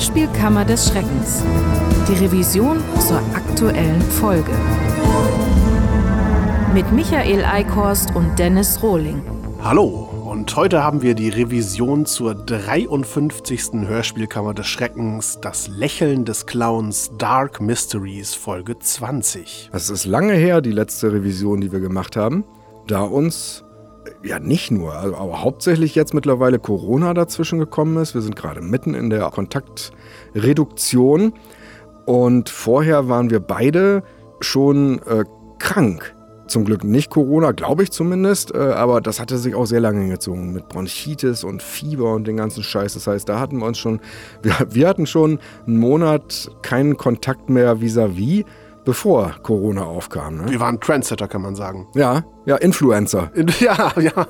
Hörspielkammer des Schreckens. Die Revision zur aktuellen Folge. Mit Michael Eickhorst und Dennis Rohling. Hallo, und heute haben wir die Revision zur 53. Hörspielkammer des Schreckens, das Lächeln des Clowns Dark Mysteries, Folge 20. Es ist lange her, die letzte Revision, die wir gemacht haben, da uns ja nicht nur, also, aber hauptsächlich jetzt mittlerweile Corona dazwischen gekommen ist. Wir sind gerade mitten in der Kontaktreduktion und vorher waren wir beide schon äh, krank. Zum Glück nicht Corona, glaube ich zumindest, äh, aber das hatte sich auch sehr lange gezogen mit Bronchitis und Fieber und den ganzen Scheiß. Das heißt, da hatten wir uns schon, wir, wir hatten schon einen Monat keinen Kontakt mehr vis-à-vis. -vis bevor Corona aufkam. Ne? Wir waren Trendsetter, kann man sagen. Ja, ja, Influencer. Ja, ja.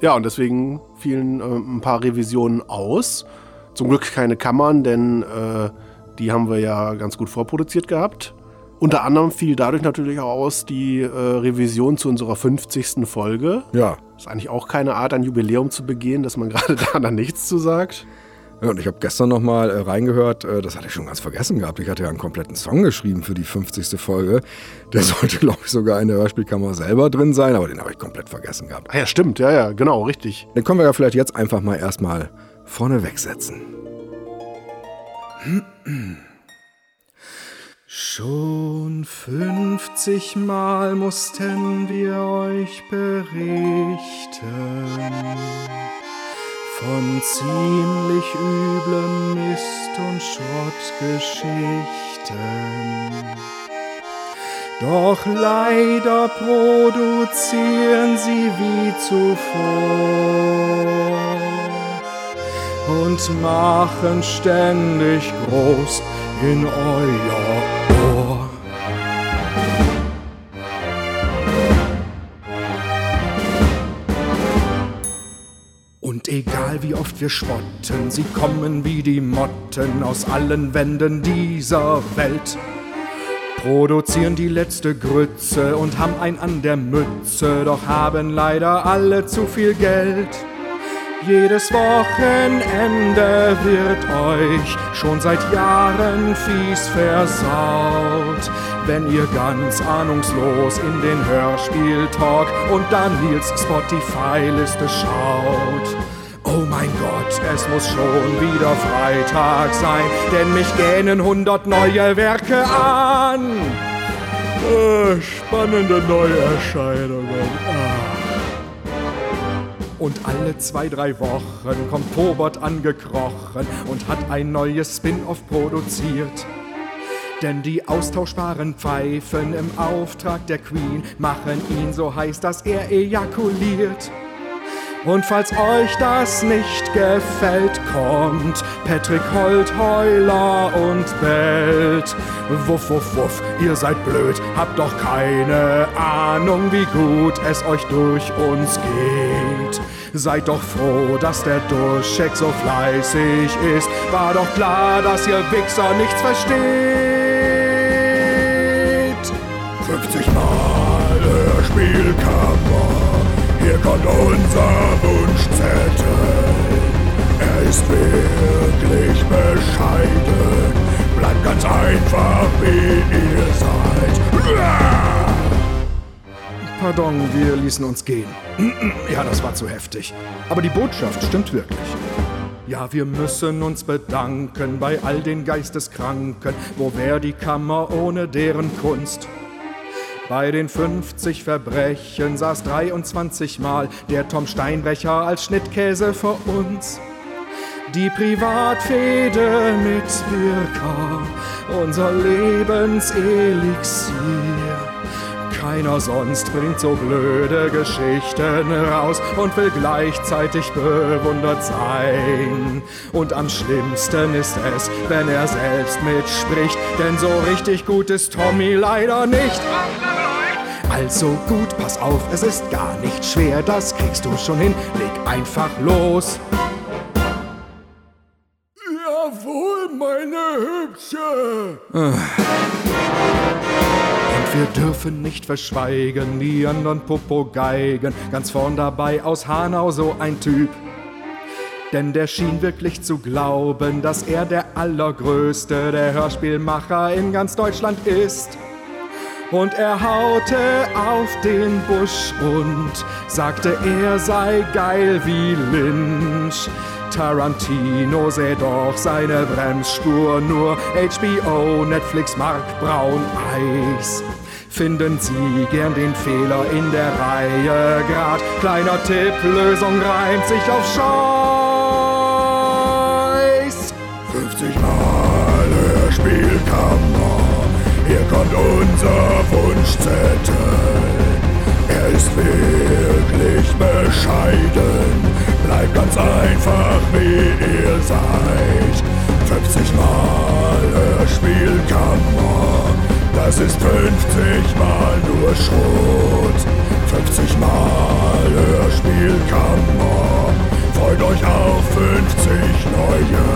Ja, und deswegen fielen äh, ein paar Revisionen aus. Zum Glück keine Kammern, denn äh, die haben wir ja ganz gut vorproduziert gehabt. Unter anderem fiel dadurch natürlich auch aus die äh, Revision zu unserer 50. Folge. Ja. Ist eigentlich auch keine Art, ein Jubiläum zu begehen, dass man gerade da dann nichts zu sagt. Ja, und ich habe gestern noch mal äh, reingehört, äh, das hatte ich schon ganz vergessen gehabt. Ich hatte ja einen kompletten Song geschrieben für die 50. Folge. Der sollte, glaube ich, sogar in der Hörspielkammer selber drin sein, aber den habe ich komplett vergessen gehabt. Ah ja, stimmt, ja, ja, genau, richtig. Den können wir ja vielleicht jetzt einfach mal erstmal vorne wegsetzen. Schon 50 Mal mussten wir euch berichten von ziemlich üblem Mist und Schrottgeschichten. Doch leider produzieren sie wie zuvor und machen ständig groß in euer wie oft wir spotten, sie kommen wie die Motten aus allen Wänden dieser Welt. Produzieren die letzte Grütze und haben ein an der Mütze, doch haben leider alle zu viel Geld. Jedes Wochenende wird euch schon seit Jahren fies versaut. Wenn ihr ganz ahnungslos in den Hörspiel-Talk und Daniels Spotify-Liste schaut. Oh mein Gott, es muss schon wieder Freitag sein, denn mich gähnen hundert neue Werke an. Äh, spannende Neuerscheinungen. Ah. Und alle zwei, drei Wochen kommt Tobot angekrochen und hat ein neues Spin-off produziert. Denn die austauschbaren Pfeifen im Auftrag der Queen machen ihn so heiß, dass er ejakuliert. Und falls euch das nicht gefällt, kommt Patrick Holtheuler und bellt. Wuff, wuff, wuff, ihr seid blöd, habt doch keine Ahnung, wie gut es euch durch uns geht. Seid doch froh, dass der Durchcheck so fleißig ist. War doch klar, dass ihr Wichser nichts versteht. 50 Mal Hörspielkammer, hier kommt unser Wunschzettel. Er ist wirklich bescheiden, bleibt ganz einfach, wie ihr seid. Pardon, wir ließen uns gehen. Ja, das war zu heftig. Aber die Botschaft stimmt wirklich. Ja, wir müssen uns bedanken bei all den Geisteskranken. Wo wär die Kammer ohne deren Kunst? Bei den 50 Verbrechen saß 23 Mal der Tom Steinbrecher als Schnittkäse vor uns. Die Privatfehde mit Birka, unser Lebenselixier. Keiner sonst bringt so blöde Geschichten raus und will gleichzeitig bewundert sein. Und am schlimmsten ist es, wenn er selbst mitspricht, denn so richtig gut ist Tommy leider nicht. Also gut, pass auf, es ist gar nicht schwer, das kriegst du schon hin, leg einfach los. Jawohl, meine Hübsche. Und wir dürfen nicht verschweigen, die anderen Popogeigen, ganz vorn dabei aus Hanau so ein Typ. Denn der schien wirklich zu glauben, dass er der allergrößte der Hörspielmacher in ganz Deutschland ist. Und er haute auf den Busch und sagte, er sei geil wie Lynch. Tarantino säh doch seine Bremsspur nur. HBO, Netflix, Mark Braun, Eis. Finden Sie gern den Fehler in der Reihe grad. Kleiner Tipp, Lösung reimt sich auf Scheiß. Hier kommt unser Wunschzettel. Er ist wirklich bescheiden, bleibt ganz einfach wie ihr seid. 50 Mal Hörspielkammer, das ist 50 Mal nur Schrot. 50 Mal Hörspielkammer, freut euch auf 50 neue.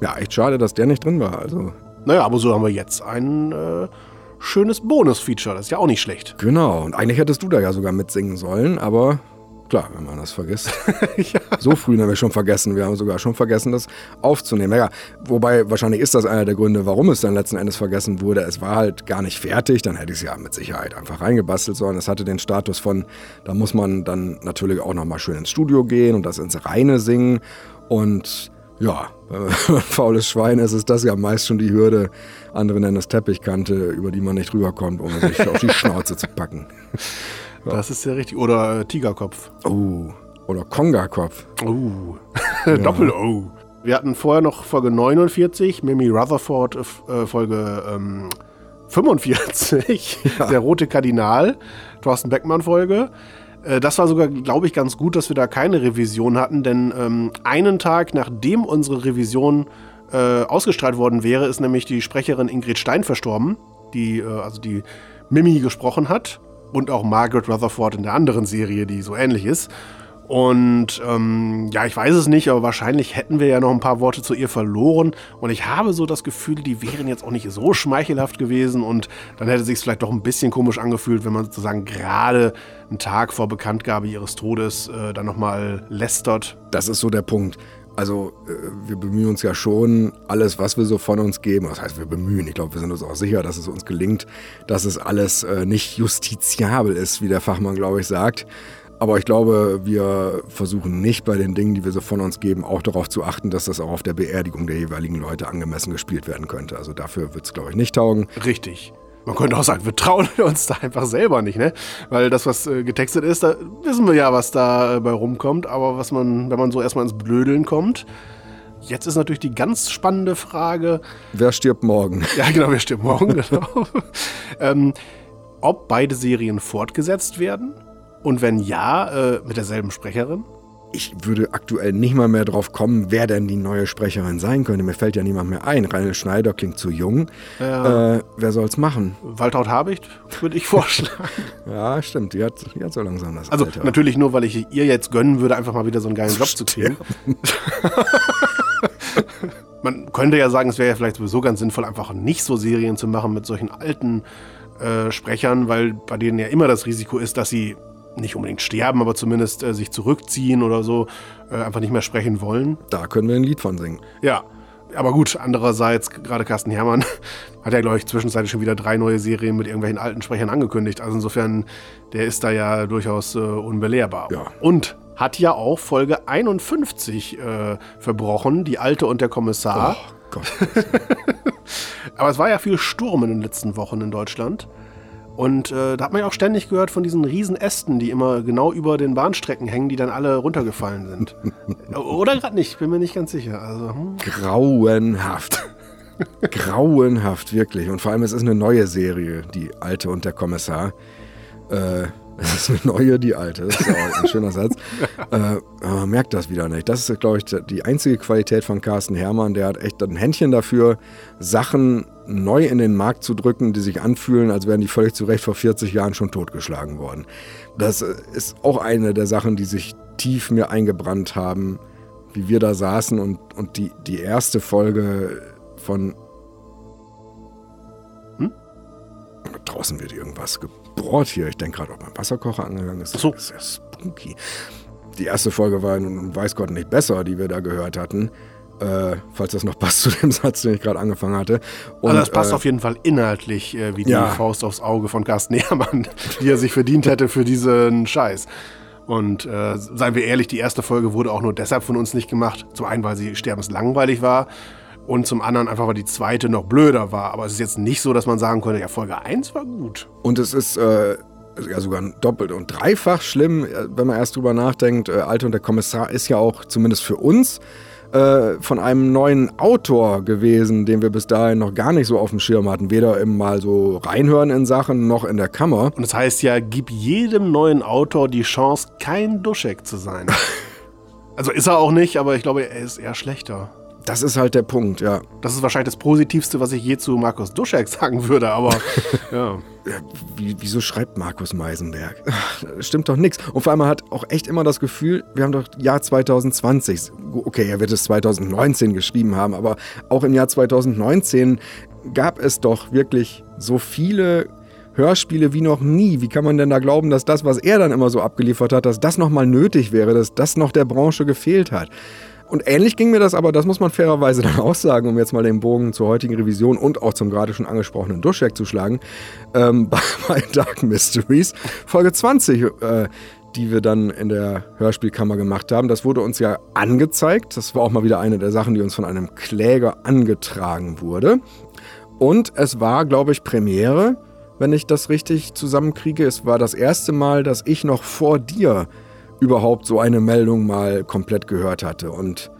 Ja, echt schade, dass der nicht drin war. Also, Naja, aber so haben wir jetzt ein äh, schönes Bonus-Feature. Das ist ja auch nicht schlecht. genau. Und eigentlich hättest du da ja sogar mitsingen sollen, aber klar, wenn man das vergisst. So früh haben wir schon vergessen. Wir haben sogar schon vergessen, das aufzunehmen. Ja, wobei wahrscheinlich ist das einer der Gründe, warum es dann letzten Endes vergessen wurde. Es war halt gar nicht fertig. Dann hätte ich es ja mit Sicherheit einfach reingebastelt sollen. Es hatte den Status von, da muss man dann natürlich auch nochmal schön ins Studio gehen und das ins Reine singen. Und ja, ein faules Schwein ist, ist das ja meist schon die Hürde. Andere nennen es Teppichkante, über die man nicht rüberkommt, ohne sich auf die Schnauze zu packen. Das ist ja richtig. Oder äh, Tigerkopf. Oh, oder Konga-Kopf. Oh. Doppel-O. Wir hatten vorher noch Folge 49, Mimi Rutherford, äh, Folge ähm, 45, der rote Kardinal, Thorsten Beckmann-Folge. Äh, das war sogar, glaube ich, ganz gut, dass wir da keine Revision hatten, denn ähm, einen Tag nachdem unsere Revision äh, ausgestrahlt worden wäre, ist nämlich die Sprecherin Ingrid Stein verstorben, die äh, also die Mimi gesprochen hat und auch Margaret Rutherford in der anderen Serie, die so ähnlich ist. Und ähm, ja, ich weiß es nicht, aber wahrscheinlich hätten wir ja noch ein paar Worte zu ihr verloren. Und ich habe so das Gefühl, die wären jetzt auch nicht so schmeichelhaft gewesen. Und dann hätte es sich vielleicht doch ein bisschen komisch angefühlt, wenn man sozusagen gerade einen Tag vor Bekanntgabe ihres Todes äh, dann nochmal lästert. Das ist so der Punkt. Also äh, wir bemühen uns ja schon, alles, was wir so von uns geben, das heißt, wir bemühen, ich glaube, wir sind uns auch sicher, dass es uns gelingt, dass es alles äh, nicht justiziabel ist, wie der Fachmann, glaube ich, sagt. Aber ich glaube, wir versuchen nicht bei den Dingen, die wir so von uns geben, auch darauf zu achten, dass das auch auf der Beerdigung der jeweiligen Leute angemessen gespielt werden könnte. Also dafür wird es, glaube ich, nicht taugen. Richtig. Man könnte auch sagen, wir trauen uns da einfach selber nicht, ne? Weil das, was äh, getextet ist, da wissen wir ja, was da äh, bei rumkommt. Aber was man, wenn man so erstmal ins Blödeln kommt, jetzt ist natürlich die ganz spannende Frage, Wer stirbt morgen? ja genau, wir stimmen morgen, genau, ähm, ob beide Serien fortgesetzt werden und wenn ja, äh, mit derselben Sprecherin. Ich würde aktuell nicht mal mehr drauf kommen, wer denn die neue Sprecherin sein könnte. Mir fällt ja niemand mehr ein. Reinl Schneider klingt zu jung. Ja. Äh, wer soll's machen? Waltraud Habicht, würde ich vorschlagen. Ja, stimmt. Die hat, die hat so langsam das Also Alter. natürlich nur, weil ich ihr jetzt gönnen würde, einfach mal wieder so einen geilen Job zu kriegen. Man könnte ja sagen, es wäre ja vielleicht sowieso ganz sinnvoll, einfach nicht so Serien zu machen mit solchen alten äh, Sprechern, weil bei denen ja immer das Risiko ist, dass sie nicht unbedingt sterben, aber zumindest äh, sich zurückziehen oder so, äh, einfach nicht mehr sprechen wollen. Da können wir ein Lied von singen. Ja, aber gut, andererseits, gerade Carsten Herrmann hat ja, glaube ich, zwischenzeitlich schon wieder drei neue Serien mit irgendwelchen alten Sprechern angekündigt. Also insofern, der ist da ja durchaus äh, unbelehrbar. Ja. Und hat ja auch Folge 51 äh, verbrochen, die Alte und der Kommissar. Oh Gott. Aber es war ja viel Sturm in den letzten Wochen in Deutschland. Und äh, da hat man ja auch ständig gehört von diesen riesen Ästen, die immer genau über den Bahnstrecken hängen, die dann alle runtergefallen sind. Oder gerade nicht, bin mir nicht ganz sicher. Also, hm. Grauenhaft. Grauenhaft, wirklich. Und vor allem, es ist eine neue Serie, die Alte und der Kommissar. Äh, es ist eine neue, die alte. Das ist auch ein schöner Satz. Äh, aber man merkt das wieder nicht. Das ist, glaube ich, die einzige Qualität von Carsten Herrmann. Der hat echt ein Händchen dafür, Sachen neu in den Markt zu drücken, die sich anfühlen, als wären die völlig zu Recht vor 40 Jahren schon totgeschlagen worden. Das äh, ist auch eine der Sachen, die sich tief mir eingebrannt haben, wie wir da saßen und, und die, die erste Folge von. Hm? Draußen wird irgendwas bohrt hier. Ich denke gerade, ob mein Wasserkocher angegangen ist. Ach so. Das ist ja spooky. Die erste Folge war nun weiß Gott nicht besser, die wir da gehört hatten. Äh, falls das noch passt zu dem Satz, den ich gerade angefangen hatte. Und, also das passt äh, auf jeden Fall inhaltlich äh, wie Ja. die Faust aufs Auge von Carsten Ehrmann, die er sich verdient hätte für diesen Scheiß. Und äh, seien wir ehrlich, die erste Folge wurde auch nur deshalb von uns nicht gemacht. Zum einen, weil sie sterbenslangweilig war und zum anderen einfach, weil die zweite noch blöder war. Aber es ist jetzt nicht so, dass man sagen könnte, ja, Folge 1 war gut. Und es ist äh, ja sogar doppelt und dreifach schlimm, äh, wenn man erst drüber nachdenkt. Äh, Alte und der Kommissar ist ja auch zumindest für uns äh, von einem neuen Autor gewesen, den wir bis dahin noch gar nicht so auf dem Schirm hatten. Weder im mal so reinhören in Sachen noch in der Kammer. Und das heißt ja, gib jedem neuen Autor die Chance, kein Duschek zu sein. also ist er auch nicht, aber ich glaube, er ist eher schlechter. Das ist halt der Punkt, ja. Das ist wahrscheinlich das Positivste, was ich je zu Markus Duschek sagen würde, aber ja. Wie, wieso schreibt Markus Meisenberg? Stimmt doch nichts. Und vor allem hat auch echt immer das Gefühl, wir haben doch Jahr 2020. Okay, er wird es 2019 geschrieben haben, aber auch im Jahr 2019 gab es doch wirklich so viele Hörspiele wie noch nie. Wie kann man denn da glauben, dass das, was er dann immer so abgeliefert hat, dass das nochmal nötig wäre, dass das noch der Branche gefehlt hat? Und ähnlich ging mir das aber, das muss man fairerweise dann auch sagen, um jetzt mal den Bogen zur heutigen Revision und auch zum gerade schon angesprochenen Duschek zu schlagen, ähm, bei, bei Dark Mysteries, Folge 20, äh, die wir dann in der Hörspielkammer gemacht haben. Das wurde uns ja angezeigt. Das war auch mal wieder eine der Sachen, die uns von einem Kläger angetragen wurde. Und es war, glaube ich, Premiere, wenn ich das richtig zusammenkriege. Es war das erste Mal, dass ich noch vor dir überhaupt so eine Meldung mal komplett gehört hatte. Und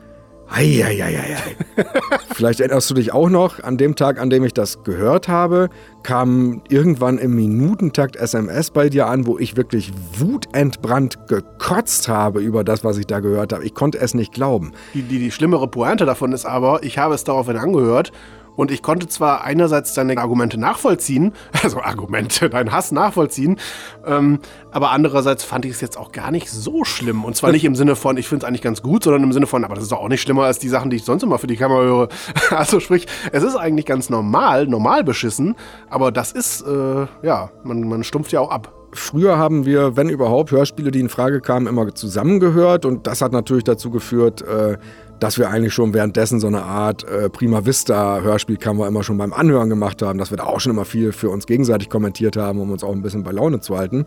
Eieieiei. Vielleicht erinnerst du dich auch noch, an dem Tag, an dem ich das gehört habe, kam irgendwann im Minutentakt SMS bei dir an, wo ich wirklich wutentbrannt gekotzt habe über das, was ich da gehört habe. Ich konnte es nicht glauben. Die, die, die schlimmere Pointe davon ist aber, ich habe es daraufhin angehört und ich konnte zwar einerseits deine Argumente nachvollziehen, also Argumente, deinen Hass nachvollziehen, ähm, aber andererseits fand ich es jetzt auch gar nicht so schlimm. Und zwar nicht im Sinne von, ich finde es eigentlich ganz gut, sondern im Sinne von, aber das ist doch auch nicht schlimmer als die Sachen, die ich sonst immer für die Kamera höre. Also sprich, es ist eigentlich ganz normal, normal beschissen, aber das ist, äh, ja, man, man stumpft ja auch ab. Früher haben wir, wenn überhaupt, Hörspiele, die in Frage kamen, immer zusammengehört und das hat natürlich dazu geführt, äh, dass wir eigentlich schon währenddessen so eine Art äh, Prima Vista Hörspielkammer immer schon beim Anhören gemacht haben, dass wir da auch schon immer viel für uns gegenseitig kommentiert haben, um uns auch ein bisschen bei Laune zu halten.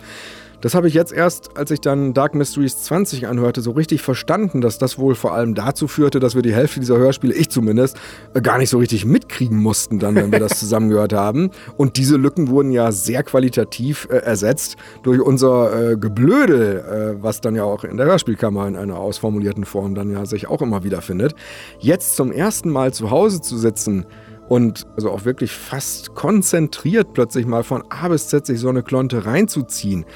Das habe ich jetzt erst, als ich dann Dark Mysteries 20 anhörte, so richtig verstanden, dass das wohl vor allem dazu führte, dass wir die Hälfte dieser Hörspiele, ich zumindest, äh, gar nicht so richtig mitkriegen mussten, dann, wenn wir das zusammengehört haben. Und diese Lücken wurden ja sehr qualitativ äh, ersetzt durch unser äh, Geblödel, äh, was dann ja auch in der Hörspielkammer in einer ausformulierten Form dann ja sich auch immer wieder findet. Jetzt zum ersten Mal zu Hause zu sitzen, und also auch wirklich fast konzentriert plötzlich mal von A bis Z sich so eine Klonte reinzuziehen.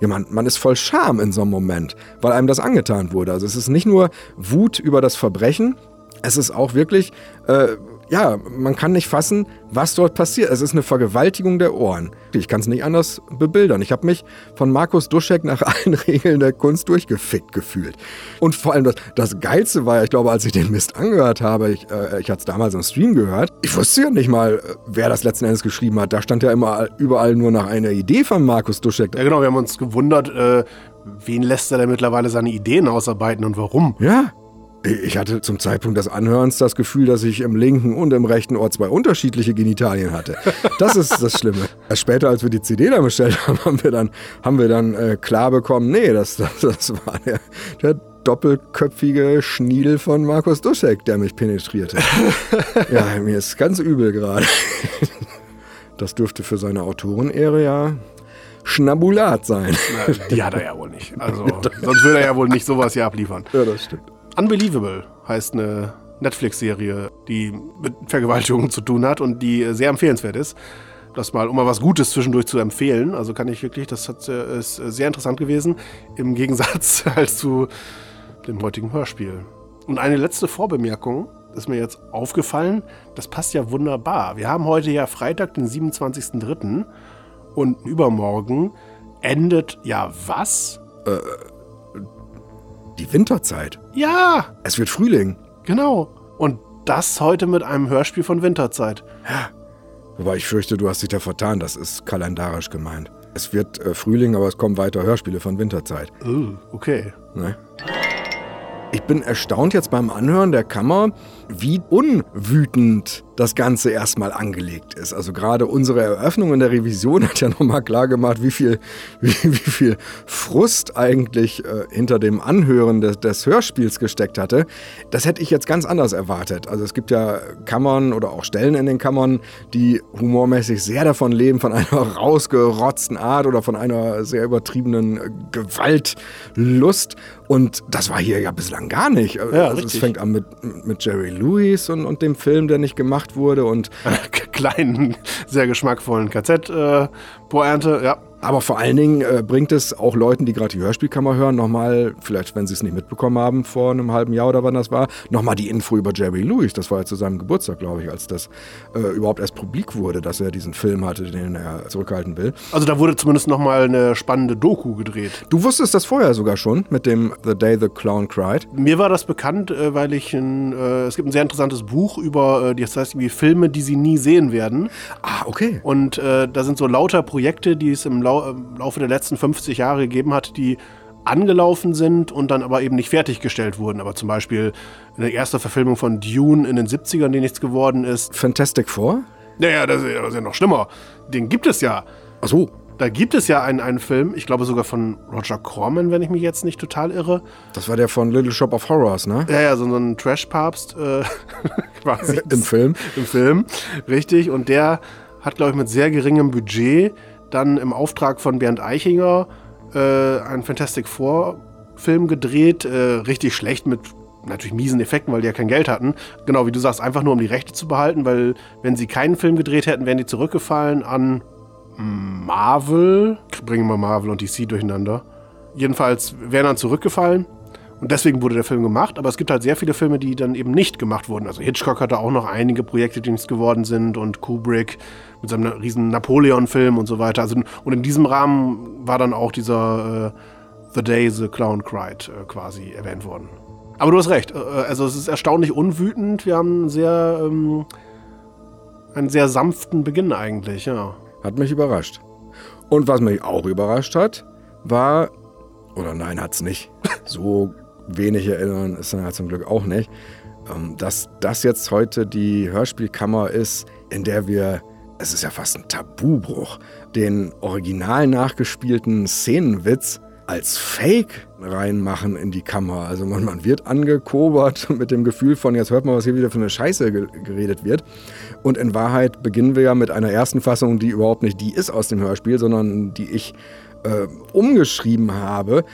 Ja, man, man ist voll Scham in so einem Moment, weil einem das angetan wurde. Also es ist nicht nur Wut über das Verbrechen, es ist auch wirklich, äh, ja, man kann nicht fassen, was dort passiert. Es ist eine Vergewaltigung der Ohren. Ich kann es nicht anders bebildern. Ich habe mich von Markus Duschek nach allen Regeln der Kunst durchgefickt gefühlt. Und vor allem das, das Geilste war, ich glaube, als ich den Mist angehört habe, ich, äh, ich hatte es damals im Stream gehört, ich wusste ja nicht mal, wer das letzten Endes geschrieben hat. Da stand ja immer überall nur nach einer Idee von Markus Duschek. Ja genau, wir haben uns gewundert, äh, wen lässt er denn mittlerweile seine Ideen ausarbeiten und warum? Ja. Ich hatte zum Zeitpunkt des Anhörens das Gefühl, dass ich im linken und im rechten Ohr zwei unterschiedliche Genitalien hatte. Das ist das Schlimme. Erst später, als wir die CD dann bestellt haben, haben wir dann, haben wir dann äh, klar bekommen, nee, das, das, das war der, der doppelköpfige Schniedel von Markus Duschek, der mich penetrierte. ja, mir ist ganz übel gerade. Das dürfte für seine Autorenehre ja Schnabulat sein. Na, die hat er ja wohl nicht. Also, sonst würde er ja wohl nicht sowas hier abliefern. Ja, das stimmt. Unbelievable heißt eine Netflix-Serie, die mit Vergewaltigung zu tun hat und die sehr empfehlenswert ist. Das mal, um mal was Gutes zwischendurch zu empfehlen. Also kann ich wirklich, das hat, äh, ist sehr interessant gewesen. Im Gegensatz halt zu dem heutigen Hörspiel. Und eine letzte Vorbemerkung ist mir jetzt aufgefallen. Das passt ja wunderbar. Wir haben heute ja Freitag, den 27.03. Und übermorgen endet ja was? Die Winterzeit. Ja, Es wird Frühling. genau. Und das heute mit einem Hörspiel von Winterzeit. Wobei ich fürchte, du hast dich da vertan. Das ist kalendarisch gemeint. Es wird äh, Frühling, aber es kommen weiter Hörspiele von Winterzeit. Oh, okay. Ne? Ich bin erstaunt jetzt beim Anhören der Kammer, wie unwütend das Ganze erstmal angelegt ist. Also gerade unsere Eröffnung in der Revision hat ja nochmal klar gemacht, wie viel, wie, wie viel Frust eigentlich äh, hinter dem Anhören des, des, Hörspiels gesteckt hatte. Das hätte ich jetzt ganz anders erwartet. Also es gibt ja Kammern oder auch Stellen in den Kammern, die humormäßig sehr davon leben, von einer rausgerotzten Art oder von einer sehr übertriebenen Gewaltlust. Und das war hier ja bislang gar nicht. Ja, also es fängt an mit, mit Jerry Lewis und, und dem Film, der nicht gemacht wurde. Und kleinen, sehr geschmackvollen KZ-Pointe, äh, ja. Aber vor allen Dingen äh, bringt es auch Leuten, die gerade die Hörspielkammer hören, nochmal, vielleicht wenn sie es nicht mitbekommen haben vor einem halben Jahr oder wann das war, nochmal die Info über Jerry Lewis. Das war ja zu seinem Geburtstag, glaube ich, als das äh, überhaupt erst publik wurde, dass er diesen Film hatte, den er zurückhalten will. Also da wurde zumindest nochmal eine spannende Doku gedreht. Du wusstest das vorher sogar schon mit dem The Day the Clown Cried? Mir war das bekannt, äh, weil ich ein, äh, es gibt ein sehr interessantes Buch über, äh, das heißt irgendwie Filme, die sie nie sehen werden. Ah, okay. Und äh, da sind so lauter Projekte, die es im Laufe im Laufe der letzten 50 Jahre gegeben hat, die angelaufen sind und dann aber eben nicht fertiggestellt wurden. Aber zum Beispiel eine erste Verfilmung von Dune in den 70ern, die nichts geworden ist. Fantastic Four? Naja, das ist, das ist ja noch schlimmer. Den gibt es ja. Ach so. Da gibt es ja einen, einen Film, ich glaube sogar von Roger Corman, wenn ich mich jetzt nicht total irre. Das war der von Little Shop of Horrors, ne? Ja, ja, so, so ein Trash-Papst äh, quasi. Im Film. Im Film, richtig. Und der hat, glaube ich, mit sehr geringem Budget dann im Auftrag von Bernd Eichinger äh, einen Fantastic Four Film gedreht, äh, richtig schlecht mit natürlich miesen Effekten, weil die ja kein Geld hatten. Genau, wie du sagst, einfach nur um die Rechte zu behalten, weil wenn sie keinen Film gedreht hätten, wären die zurückgefallen an Marvel. Bringen wir Marvel und DC durcheinander. Jedenfalls wären dann zurückgefallen und deswegen wurde der Film gemacht, aber es gibt halt sehr viele Filme, die dann eben nicht gemacht wurden. Also Hitchcock hatte auch noch einige Projekte, die nichts geworden sind und Kubrick mit seinem riesen Napoleon-Film und so weiter. Also, und in diesem Rahmen war dann auch dieser äh, The Day the Clown Cried äh, quasi erwähnt worden. Aber du hast recht, äh, also es ist erstaunlich unwütend. Wir haben sehr, ähm, einen sehr sanften Beginn eigentlich, ja. Hat mich überrascht. Und was mich auch überrascht hat, war, oder nein, hat's nicht. So wenig erinnern ist dann halt zum Glück auch nicht, ähm, dass das jetzt heute die Hörspielkammer ist, in der wir, es ist ja fast ein Tabubruch, den original nachgespielten Szenenwitz als Fake reinmachen in die Kammer. Also man, man wird angekobert mit dem Gefühl von, jetzt hört man, was hier wieder für eine Scheiße geredet wird. Und in Wahrheit beginnen wir ja mit einer ersten Fassung, die überhaupt nicht die ist aus dem Hörspiel, sondern die ich äh, umgeschrieben habe.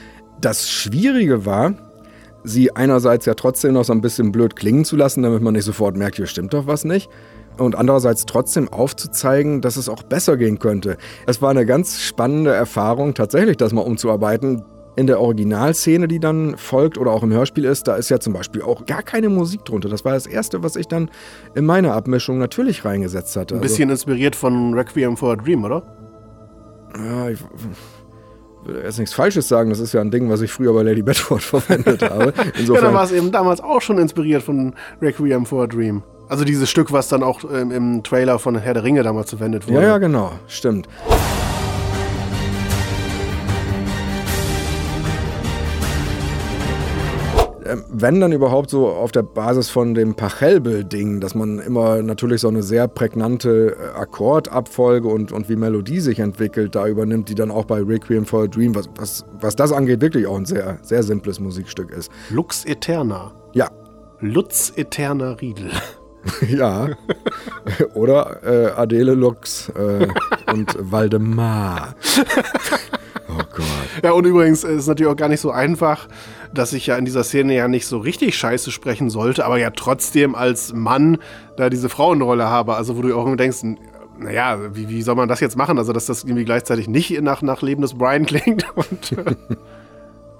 Das Schwierige war, sie einerseits ja trotzdem noch so ein bisschen blöd klingen zu lassen, damit man nicht sofort merkt, hier stimmt doch was nicht. Und andererseits trotzdem aufzuzeigen, dass es auch besser gehen könnte. Es war eine ganz spannende Erfahrung, tatsächlich das mal umzuarbeiten. In der Originalszene, die dann folgt oder auch im Hörspiel ist, da ist ja zum Beispiel auch gar keine Musik drunter. Das war das Erste, was ich dann in meine Abmischung natürlich reingesetzt hatte. Ein bisschen also, inspiriert von Requiem for a Dream, oder? Ja, ich will jetzt nichts Falsches sagen, das ist ja ein Ding, was ich früher bei Lady Bedford verwendet habe. Insofern, ja, da war es eben damals auch schon inspiriert von Requiem for a Dream. Also dieses Stück, was dann auch ähm, im Trailer von Herr der Ringe damals verwendet wurde. Ja, ja, genau, stimmt. Wenn dann überhaupt so auf der Basis von dem Pachelbel-Ding, dass man immer natürlich so eine sehr prägnante äh, Akkordabfolge und, und wie Melodie sich entwickelt, da übernimmt, die dann auch bei Requiem for a Dream, was, was, was das angeht, wirklich auch ein sehr, sehr simples Musikstück ist. Lux Eterna. Ja. Lutz Eterna Riedel. ja. Oder äh, Adele Lux äh, und Waldemar. Ja, und übrigens ist es natürlich auch gar nicht so einfach, dass ich ja in dieser Szene ja nicht so richtig scheiße sprechen sollte, aber ja trotzdem als Mann da diese Frauenrolle habe. Also, wo du auch immer denkst, naja, wie, wie soll man das jetzt machen? Also, dass das irgendwie gleichzeitig nicht nach, nach Leben des Brian klingt und äh,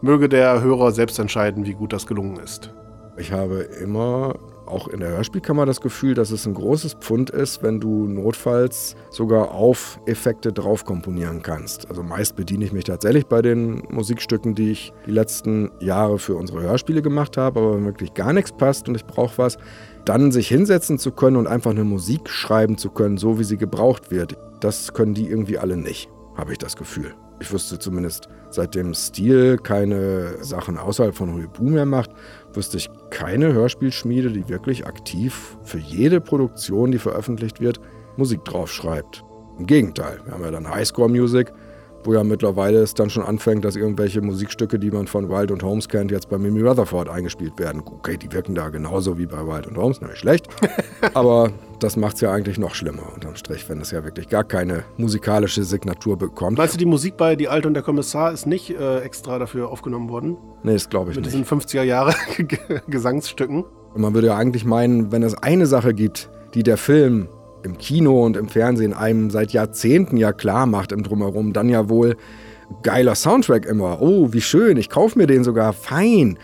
möge der Hörer selbst entscheiden, wie gut das gelungen ist. Ich habe immer auch in der Hörspielkammer das Gefühl, dass es ein großes Pfund ist, wenn du notfalls sogar auf Effekte drauf komponieren kannst. Also meist bediene ich mich tatsächlich bei den Musikstücken, die ich die letzten Jahre für unsere Hörspiele gemacht habe, aber wenn wirklich gar nichts passt und ich brauche was, dann sich hinsetzen zu können und einfach eine Musik schreiben zu können, so wie sie gebraucht wird, das können die irgendwie alle nicht habe ich das Gefühl. Ich wüsste zumindest, seitdem Stil keine Sachen außerhalb von Huibu mehr macht, wüsste ich keine Hörspielschmiede, die wirklich aktiv für jede Produktion, die veröffentlicht wird, Musik draufschreibt. Im Gegenteil, wir haben ja dann Highscore Music, wo ja mittlerweile es dann schon anfängt, dass irgendwelche Musikstücke, die man von Wild und Holmes kennt, jetzt bei Mimi Rutherford eingespielt werden. Okay, die wirken da genauso wie bei Wild und Holmes, nicht schlecht. Aber das macht es ja eigentlich noch schlimmer unterm Strich, wenn es ja wirklich gar keine musikalische Signatur bekommt. Meinst du, die Musik bei Die Alte und der Kommissar ist nicht äh, extra dafür aufgenommen worden? Nee, das glaube ich Mit nicht. diesen 50er Jahre Gesangsstücken? Und man würde ja eigentlich meinen, wenn es eine Sache gibt, die der Film im Kino und im Fernsehen einem seit Jahrzehnten ja klar macht im Drumherum, dann ja wohl geiler Soundtrack immer. Oh, wie schön, ich kaufe mir den sogar, fein.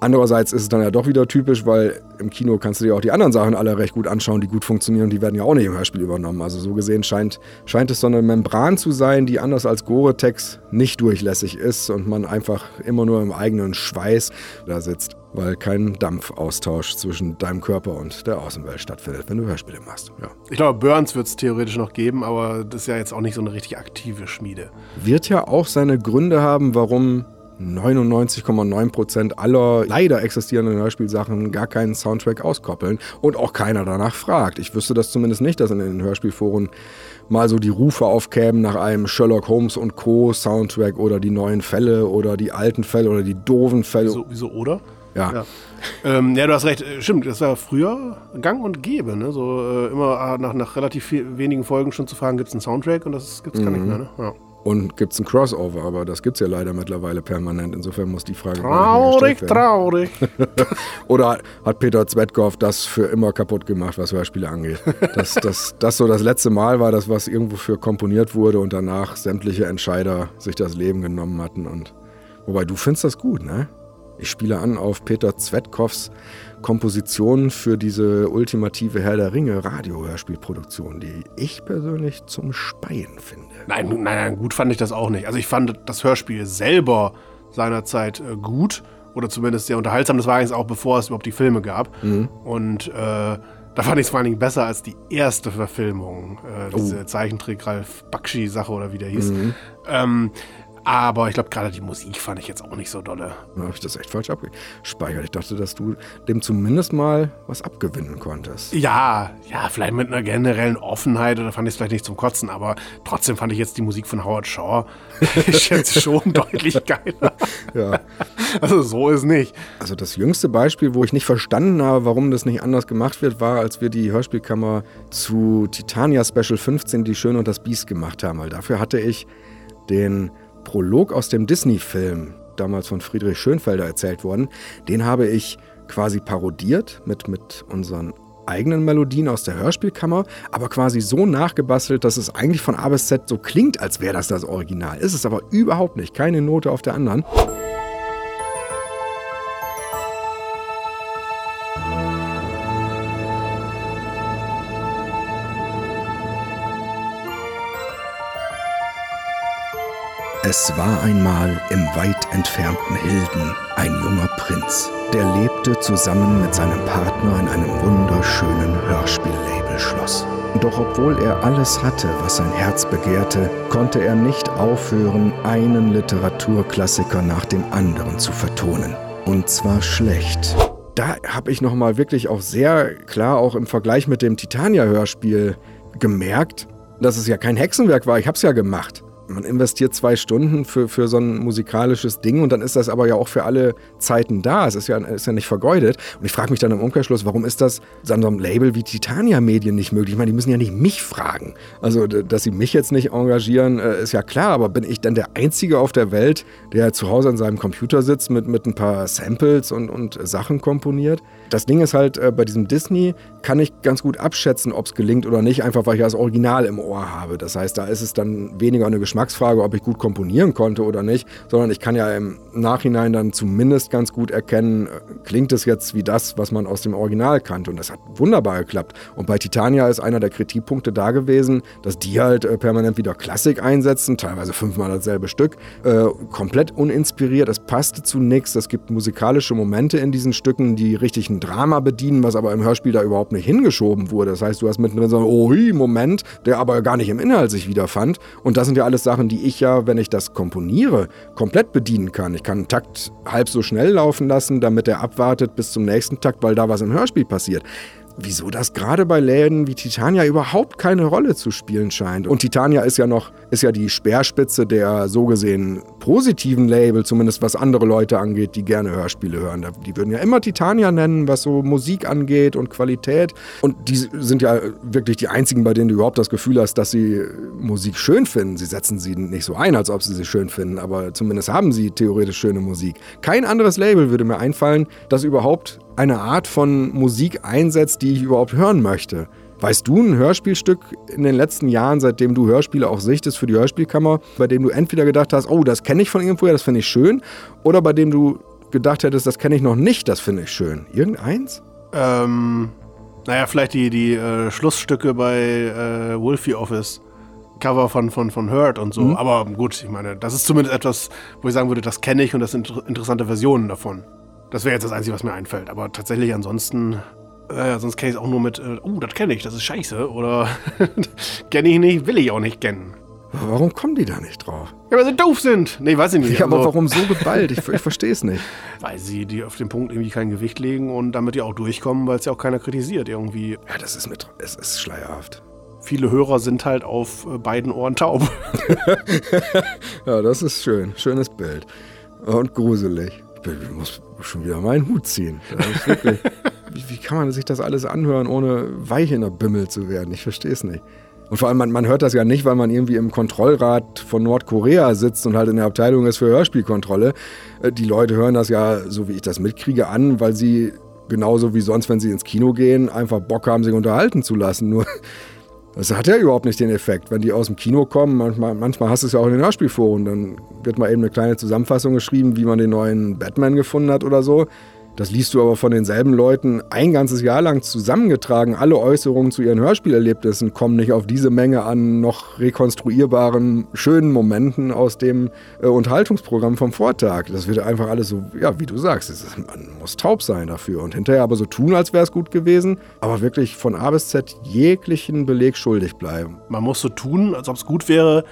Andererseits ist es dann ja doch wieder typisch, weil im Kino kannst du dir auch die anderen Sachen alle recht gut anschauen, die gut funktionieren. Die werden ja auch nicht im Hörspiel übernommen. Also so gesehen scheint, scheint es so eine Membran zu sein, die anders als Gore-Tex nicht durchlässig ist und man einfach immer nur im eigenen Schweiß da sitzt, weil kein Dampfaustausch zwischen deinem Körper und der Außenwelt stattfindet, wenn du Hörspiele machst. Ja. Ich glaube, Burns wird es theoretisch noch geben, aber das ist ja jetzt auch nicht so eine richtig aktive Schmiede. Wird ja auch seine Gründe haben, warum 99,9% aller leider existierenden Hörspielsachen gar keinen Soundtrack auskoppeln und auch keiner danach fragt. Ich wüsste das zumindest nicht, dass in den Hörspielforen mal so die Rufe aufkämen nach einem Sherlock Holmes und Co. Soundtrack oder die neuen Fälle oder die alten Fälle oder die doofen Fälle. Wieso, wieso oder? Ja. Ja. Ähm, ja, du hast recht. Äh, Stimmt, das war früher gang und gäbe. Ne? So äh, immer äh, nach, nach relativ viel, wenigen Folgen schon zu fragen, gibt es einen Soundtrack? Und das gibt es gar nicht mehr. Ne? Ja. Und gibt es ein Crossover, aber das gibt es ja leider mittlerweile permanent. Insofern muss die Frage Traurig, traurig. Oder hat Peter Zwetkopf das für immer kaputt gemacht, was Hörspiele angeht? Dass das, das so das letzte Mal war, das was irgendwo für komponiert wurde und danach sämtliche Entscheider sich das Leben genommen hatten. Und wobei du findest das gut, ne? Ich spiele an auf Peter Zwetkopfs Komposition für diese ultimative Herr der Ringe Radiohörspielproduktion, die ich persönlich zum Speien finde. Nein, nein, nein, gut fand ich das auch nicht. Also ich fand das Hörspiel selber seinerzeit äh, gut oder zumindest sehr unterhaltsam. Das war eigentlich auch bevor es überhaupt die Filme gab. Und äh, da fand ich es vor allen Dingen besser als die erste Verfilmung, äh, diese Zeichentrick Ralf Bakshi-Sache oder wie der hieß. Ähm, aber ich glaube, gerade die Musik fand ich jetzt auch nicht so dolle. Da habe ich das echt falsch abgespeichert. Ich dachte, dass du dem zumindest mal was abgewinnen konntest. Ja, ja, vielleicht mit einer generellen Offenheit oder fand ich es vielleicht nicht zum Kotzen, aber trotzdem fand ich jetzt die Musik von Howard Shaw ich jetzt schon deutlich geiler. Ja. Also so ist nicht. Also das jüngste Beispiel, wo ich nicht verstanden habe, warum das nicht anders gemacht wird, war, als wir die Hörspielkammer zu Titania Special 15, Die Schöne und das Biest gemacht haben. Weil dafür hatte ich den Prolog aus dem Disney-Film, damals von Friedrich Schönfelder erzählt worden, den habe ich quasi parodiert mit, mit unseren eigenen Melodien aus der Hörspielkammer, aber quasi so nachgebastelt, dass es eigentlich von A bis Z so klingt, als wäre das das Original. Ist es aber überhaupt nicht. Keine Note auf der anderen. Es war einmal im weit entfernten Hilden ein junger Prinz, der lebte zusammen mit seinem Partner in einem wunderschönen Hörspiellabelschloss. Doch obwohl er alles hatte, was sein Herz begehrte, konnte er nicht aufhören, einen Literaturklassiker nach dem anderen zu vertonen. Und zwar schlecht. Da habe ich nochmal wirklich auch sehr klar, auch im Vergleich mit dem Titania-Hörspiel, gemerkt, dass es ja kein Hexenwerk war. Ich habe es ja gemacht. Man investiert zwei Stunden für, für so ein musikalisches Ding und dann ist das aber ja auch für alle Zeiten da. Es ist ja, ist ja nicht vergeudet. Und ich frage mich dann im Umkehrschluss, warum ist das so einem Label wie Titania Medien nicht möglich? Ich meine, die müssen ja nicht mich fragen. Also, dass sie mich jetzt nicht engagieren, äh, ist ja klar, aber bin ich dann der Einzige auf der Welt, der zu Hause an seinem Computer sitzt mit, mit ein paar Samples und, und Sachen komponiert? Das Ding ist halt, äh, bei diesem Disney kann ich ganz gut abschätzen, ob es gelingt oder nicht, einfach weil ich das Original im Ohr habe. Das heißt, da ist es dann weniger eine Geschmacksfrage, ob ich gut komponieren konnte oder nicht, sondern ich kann ja im Nachhinein dann zumindest ganz gut erkennen, äh, klingt es jetzt wie das, was man aus dem Original kannte. Und das hat wunderbar geklappt. Und bei Titania ist einer der Kritikpunkte da gewesen, dass die halt äh, permanent wieder Klassik einsetzen, teilweise fünfmal dasselbe Stück, äh, komplett uninspiriert. Es passte zu nichts. Es gibt musikalische Momente in diesen Stücken, die richtig ein Drama bedienen, was aber im Hörspiel da überhaupt nicht hingeschoben wurde. Das heißt, du hast mittendrin so einen Oi-Moment, der aber gar nicht im Inhalt sich wiederfand. Und das sind ja alles Sachen, die ich ja, wenn ich das komponiere, komplett bedienen kann. Ich kann einen Takt halb so schnell laufen lassen, damit er abwartet bis zum nächsten Takt, weil da was im Hörspiel passiert wieso das gerade bei Läden wie Titania überhaupt keine Rolle zu spielen scheint. Und Titania ist ja noch, ist ja die Speerspitze der so gesehen positiven Label, zumindest was andere Leute angeht, die gerne Hörspiele hören. Die würden ja immer Titania nennen, was so Musik angeht und Qualität. Und die sind ja wirklich die einzigen, bei denen du überhaupt das Gefühl hast, dass sie Musik schön finden. Sie setzen sie nicht so ein, als ob sie sie schön finden, aber zumindest haben sie theoretisch schöne Musik. Kein anderes Label würde mir einfallen, das überhaupt eine Art von Musik einsetzt, die ich überhaupt hören möchte. Weißt du ein Hörspielstück in den letzten Jahren, seitdem du Hörspiele auch sichtest für die Hörspielkammer, bei dem du entweder gedacht hast, oh, das kenne ich von irgendwoher, das finde ich schön, oder bei dem du gedacht hättest, das kenne ich noch nicht, das finde ich schön? Irgendeins? Ähm, naja, vielleicht die, die äh, Schlussstücke bei äh, Wolfie Office. Cover von, von, von Hurt und so. Mhm. Aber gut, ich meine, das ist zumindest etwas, wo ich sagen würde, das kenne ich und das sind interessante Versionen davon. Das wäre jetzt das Einzige, was mir einfällt. Aber tatsächlich ansonsten, äh, sonst kenne ich es auch nur mit, äh, uh, das kenne ich, das ist scheiße. Oder kenne ich nicht, will ich auch nicht kennen. Warum kommen die da nicht drauf? Ja, weil sie doof sind. Nee, weiß ich nicht. Ja, aber also, warum so geballt? Ich, ich verstehe es nicht. Weil sie die auf den Punkt irgendwie kein Gewicht legen und damit die auch durchkommen, weil es ja auch keiner kritisiert irgendwie. Ja, das ist mit, es ist schleierhaft. Viele Hörer sind halt auf äh, beiden Ohren taub. ja, das ist schön. Schönes Bild. Und gruselig. Ich muss schon wieder meinen Hut ziehen. Wirklich, wie, wie, kann man sich das alles anhören, ohne weich in der Bimmel zu werden? Ich verstehe es nicht. Und vor allem, man, man, hört das ja nicht, weil man irgendwie im Kontrollrat von Nordkorea sitzt und halt in der Abteilung ist für Hörspielkontrolle. Äh, die Leute hören das ja, so wie ich das mitkriege, an, weil sie genauso wie sonst, wenn sie ins Kino gehen, einfach Bock haben, sich unterhalten zu lassen. Nur das hat ja überhaupt nicht den Effekt. Wenn die aus dem Kino kommen, manchmal, manchmal hast du es ja auch in den Hörspielforen, dann wird mal eben eine kleine Zusammenfassung geschrieben, wie man den neuen Batman gefunden hat oder so. Das liest du aber von denselben Leuten ein ganzes Jahr lang zusammengetragen. Alle Äußerungen zu ihren Hörspielerlebnissen kommen nicht auf diese Menge an noch rekonstruierbaren, schönen Momenten aus dem äh, Unterhaltungsprogramm vom Vortag. Das wird einfach alles so, ja, wie du sagst, ist, man muss taub sein dafür und hinterher aber so tun, als wäre es gut gewesen, aber wirklich von A bis Z jeglichen Beleg schuldig bleiben. Man muss so tun, als ob es gut wäre,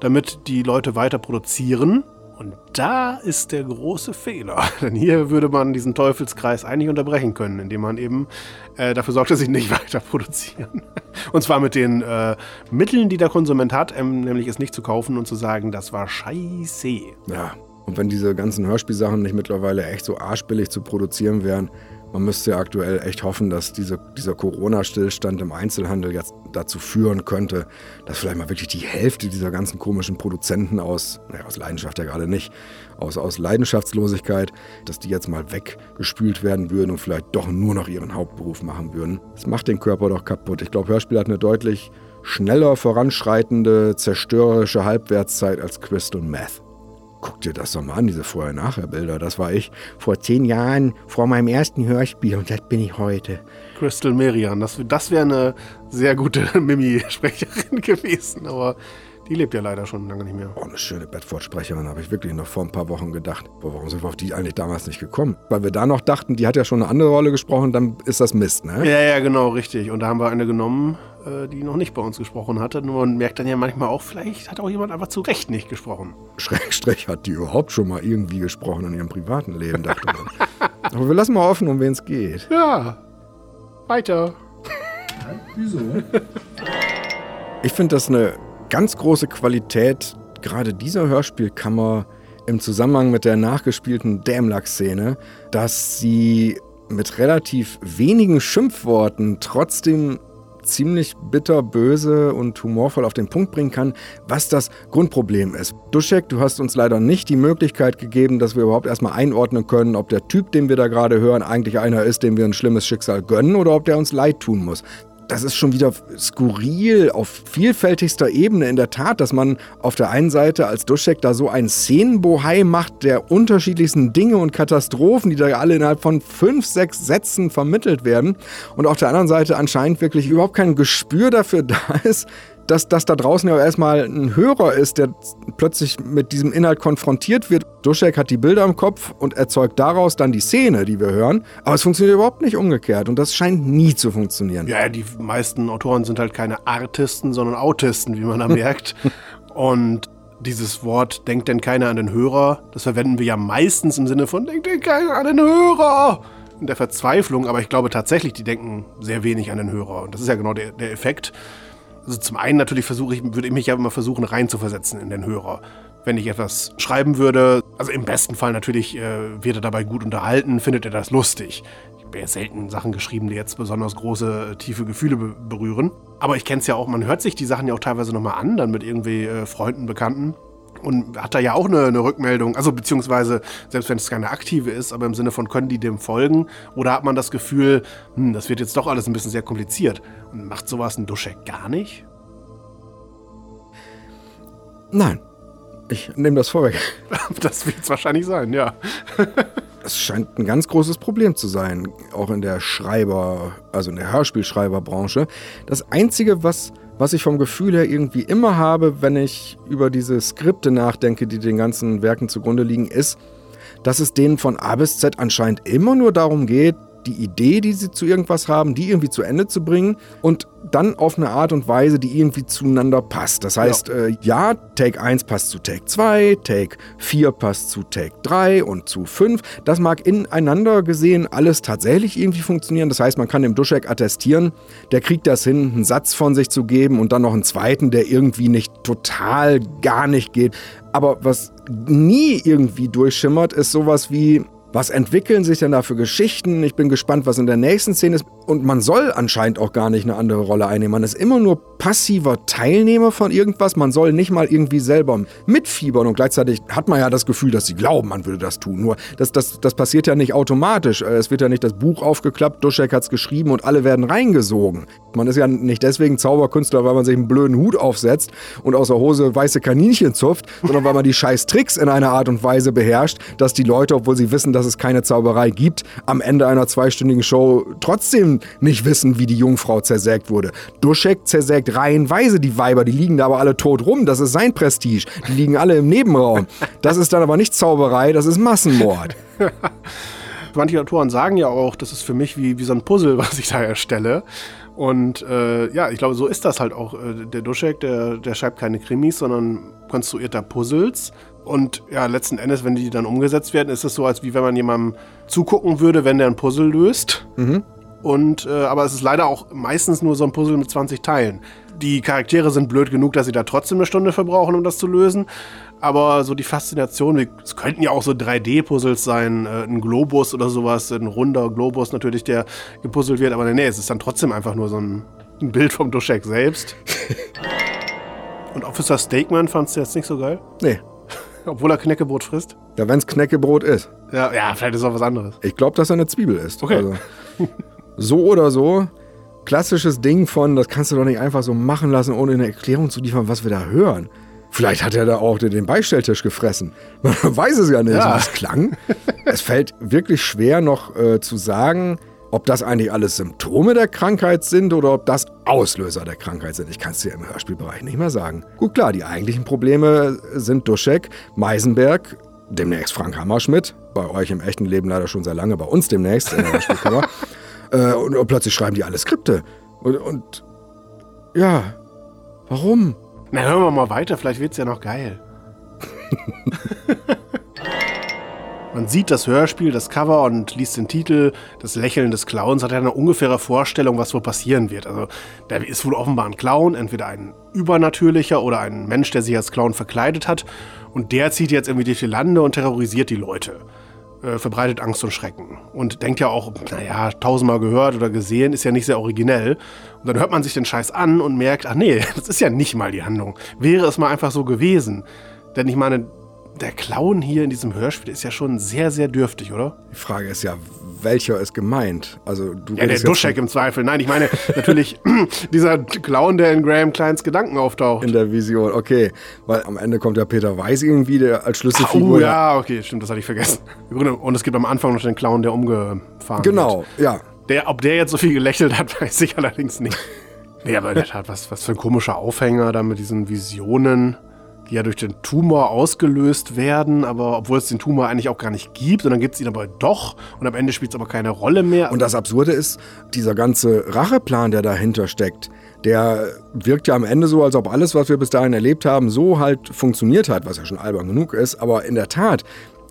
damit die Leute weiter produzieren und da ist der große Fehler. Denn hier würde man diesen Teufelskreis eigentlich unterbrechen können, indem man eben äh, dafür sorgt, dass sie nicht weiter produzieren. Und zwar mit den äh, Mitteln, die der Konsument hat, ähm, nämlich es nicht zu kaufen und zu sagen, das war scheiße. Ja, und wenn diese ganzen Hörspielsachen nicht mittlerweile echt so arschbillig zu produzieren wären, man müsste ja aktuell echt hoffen, dass diese, dieser Corona-Stillstand im Einzelhandel jetzt dazu führen könnte, dass vielleicht mal wirklich die Hälfte dieser ganzen komischen Produzenten aus, naja, aus Leidenschaft ja gerade nicht, aus, aus Leidenschaftslosigkeit, dass die jetzt mal weggespült werden würden und vielleicht doch nur noch ihren Hauptberuf machen würden. Das macht den Körper doch kaputt. Ich glaube, Hörspiel hat eine deutlich schneller voranschreitende, zerstörerische Halbwertszeit als Crystal Meth. Guck dir das doch mal an, diese Vorher-Nachher-Bilder. Das war ich vor zehn Jahren vor meinem ersten Hörspiel und das bin ich heute. Crystal Merian, das, das wäre eine sehr gute Mimi-Sprecherin gewesen, aber die lebt ja leider schon lange nicht mehr. Oh, eine schöne Bedford-Sprecherin, habe ich wirklich noch vor ein paar Wochen gedacht. Boah, warum sind wir auf die eigentlich damals nicht gekommen? Weil wir da noch dachten, die hat ja schon eine andere Rolle gesprochen, dann ist das Mist, ne? Ja, ja, genau, richtig. Und da haben wir eine genommen, äh, die noch nicht bei uns gesprochen hatte. Nur man merkt dann ja manchmal auch, vielleicht hat auch jemand einfach zu Recht nicht gesprochen. Schrägstrich hat die überhaupt schon mal irgendwie gesprochen in ihrem privaten Leben, dachte man. Aber wir lassen mal offen, um wen es geht. Ja, weiter. Wieso? Ich finde das eine ganz große Qualität gerade dieser Hörspielkammer im Zusammenhang mit der nachgespielten Dämlack-Szene, dass sie mit relativ wenigen Schimpfworten trotzdem ziemlich bitter, böse und humorvoll auf den Punkt bringen kann, was das Grundproblem ist. Duschek, du hast uns leider nicht die Möglichkeit gegeben, dass wir überhaupt erstmal einordnen können, ob der Typ, den wir da gerade hören, eigentlich einer ist, dem wir ein schlimmes Schicksal gönnen oder ob der uns leid tun muss das ist schon wieder skurril auf vielfältigster Ebene in der Tat, dass man auf der einen Seite als Duschek da so einen Szenenbohai macht der unterschiedlichsten Dinge und Katastrophen, die da alle innerhalb von fünf, sechs Sätzen vermittelt werden. Und auf der anderen Seite anscheinend wirklich überhaupt kein Gespür dafür da ist, dass das da draußen ja erstmal ein Hörer ist, der plötzlich mit diesem Inhalt konfrontiert wird. Duschek hat die Bilder im Kopf und erzeugt daraus dann die Szene, die wir hören. Aber es funktioniert überhaupt nicht umgekehrt und das scheint nie zu funktionieren. Ja, die meisten Autoren sind halt keine Artisten, sondern Autisten, wie man da merkt. und dieses Wort denkt denn keiner an den Hörer, das verwenden wir ja meistens im Sinne von denkt denn keiner an den Hörer in der Verzweiflung, aber ich glaube tatsächlich, die denken sehr wenig an den Hörer und das ist ja genau der, der Effekt. Also zum einen natürlich versuche ich, würde ich mich ja immer versuchen reinzuversetzen in den Hörer. Wenn ich etwas schreiben würde, also im besten Fall natürlich äh, wird er dabei gut unterhalten, findet er das lustig. Ich habe ja selten Sachen geschrieben, die jetzt besonders große, tiefe Gefühle be berühren. Aber ich kenne es ja auch, man hört sich die Sachen ja auch teilweise nochmal an, dann mit irgendwie äh, Freunden, Bekannten. Und hat da ja auch eine, eine, Rückmeldung, also beziehungsweise, selbst wenn es keine aktive ist, aber im Sinne von, können die dem folgen? Oder hat man das Gefühl, hm, das wird jetzt doch alles ein bisschen sehr kompliziert? Und macht sowas ein Duschek gar nicht? Nein. Ich nehme das vorweg. Das wird es wahrscheinlich sein, ja. Es scheint ein ganz großes Problem zu sein, auch in der Schreiber, also in der Hörspielschreiberbranche. Das Einzige, was, was ich vom Gefühl her irgendwie immer habe, wenn ich über diese Skripte nachdenke, die den ganzen Werken zugrunde liegen, ist, dass es denen von A bis Z anscheinend immer nur darum geht, die Idee, die sie zu irgendwas haben, die irgendwie zu Ende zu bringen und dann auf eine Art und Weise, die irgendwie zueinander passt. Das heißt, ja, äh, ja Take 1 passt zu Take 2, Take 4 passt zu Take 3 und zu 5. Das mag ineinander gesehen alles tatsächlich irgendwie funktionieren. Das heißt, man kann dem Duschek attestieren, der kriegt das hin, einen Satz von sich zu geben und dann noch einen zweiten, der irgendwie nicht total gar nicht geht. Aber was nie irgendwie durchschimmert, ist sowas wie, was entwickeln sich denn da für Geschichten? Ich bin gespannt, was in der nächsten Szene ist. Und man soll anscheinend auch gar nicht eine andere Rolle einnehmen. Man ist immer nur passiver Teilnehmer von irgendwas. Man soll nicht mal irgendwie selber mitfiebern. Und gleichzeitig hat man ja das Gefühl, dass sie glauben, man würde das tun. Nur das, das, das passiert ja nicht automatisch. Es wird ja nicht das Buch aufgeklappt, Duschek hat es geschrieben und alle werden reingesogen. Man ist ja nicht deswegen Zauberkünstler, weil man sich einen blöden Hut aufsetzt und aus der Hose weiße Kaninchen zupft, sondern weil man die scheiß Tricks in einer Art und Weise beherrscht, dass die Leute, obwohl sie wissen, dass es keine Zauberei gibt, am Ende einer zweistündigen Show trotzdem nicht wissen, wie die Jungfrau zersägt wurde. Duschek zersägt reihenweise die Weiber, die liegen da aber alle tot rum, das ist sein Prestige. Die liegen alle im Nebenraum. Das ist dann aber nicht Zauberei, das ist Massenmord. Manche Autoren sagen ja auch, das ist für mich wie, wie so ein Puzzle, was ich da erstelle. Und äh, ja, ich glaube, so ist das halt auch. Äh, der Duschek, der, der schreibt keine Krimis, sondern konstruiert da Puzzles. Und ja, letzten Endes, wenn die dann umgesetzt werden, ist es so, als wie wenn man jemandem zugucken würde, wenn der ein Puzzle löst. Mhm. Und, äh, aber es ist leider auch meistens nur so ein Puzzle mit 20 Teilen. Die Charaktere sind blöd genug, dass sie da trotzdem eine Stunde verbrauchen, um das zu lösen. Aber so die Faszination, es könnten ja auch so 3D-Puzzles sein, äh, ein Globus oder sowas, ein runder Globus natürlich, der gepuzzelt wird. Aber nee, es ist dann trotzdem einfach nur so ein, ein Bild vom Duschek selbst. Und Officer Steakman fandst du jetzt nicht so geil? Nee. Obwohl er Knäckebrot frisst? Ja, wenn es Knäckebrot ist. Ja, ja, vielleicht ist es auch was anderes. Ich glaube, dass er eine Zwiebel ist. Okay. Also, so oder so, klassisches Ding von, das kannst du doch nicht einfach so machen lassen, ohne eine Erklärung zu liefern, was wir da hören. Vielleicht hat er da auch den Beistelltisch gefressen. Man weiß es ja nicht, ja. wie es klang. es fällt wirklich schwer noch äh, zu sagen, ob das eigentlich alles Symptome der Krankheit sind oder ob das Auslöser der Krankheit sind. Ich kann es dir im Hörspielbereich nicht mehr sagen. Gut, klar, die eigentlichen Probleme sind Duschek, Meisenberg, demnächst Frank Hammerschmidt, bei euch im echten Leben leider schon sehr lange, bei uns demnächst in der Hörspielkammer. äh, und, und, plötzlich schreiben die alle Skripte. Und, und ja, warum? Na, hören wir mal weiter, vielleicht wird es ja noch geil. Man sieht das Hörspiel, das Cover und liest den Titel. Das Lächeln des Clowns hat ja eine ungefähre Vorstellung, was wohl passieren wird. Also, da ist wohl offenbar ein Clown, entweder ein übernatürlicher oder ein Mensch, der sich als Clown verkleidet hat. Und der zieht jetzt irgendwie durch die Lande und terrorisiert die Leute. Äh, verbreitet Angst und Schrecken. Und denkt ja auch, naja, tausendmal gehört oder gesehen, ist ja nicht sehr originell. Und dann hört man sich den Scheiß an und merkt, ach nee, das ist ja nicht mal die Handlung. Wäre es mal einfach so gewesen. Denn ich meine, der Clown hier in diesem Hörspiel ist ja schon sehr, sehr dürftig, oder? Die Frage ist ja, welcher ist gemeint? Also du ja, der Duschek im Zweifel. Nein, ich meine natürlich dieser Clown, der in Graham Kleins Gedanken auftaucht. In der Vision, okay. Weil am Ende kommt ja Peter Weiß irgendwie der als Schlüsselfigur. Oh ja, okay, stimmt, das hatte ich vergessen. Und es gibt am Anfang noch den Clown, der umgefahren genau, wird. Genau, ja. Der, ob der jetzt so viel gelächelt hat, weiß ich allerdings nicht. Nee, aber in der Tat, was, was für ein komischer Aufhänger da mit diesen Visionen die ja durch den Tumor ausgelöst werden, aber obwohl es den Tumor eigentlich auch gar nicht gibt und dann gibt es ihn aber doch und am Ende spielt es aber keine Rolle mehr. Und das Absurde ist, dieser ganze Racheplan, der dahinter steckt, der wirkt ja am Ende so, als ob alles, was wir bis dahin erlebt haben, so halt funktioniert hat, was ja schon albern genug ist, aber in der Tat,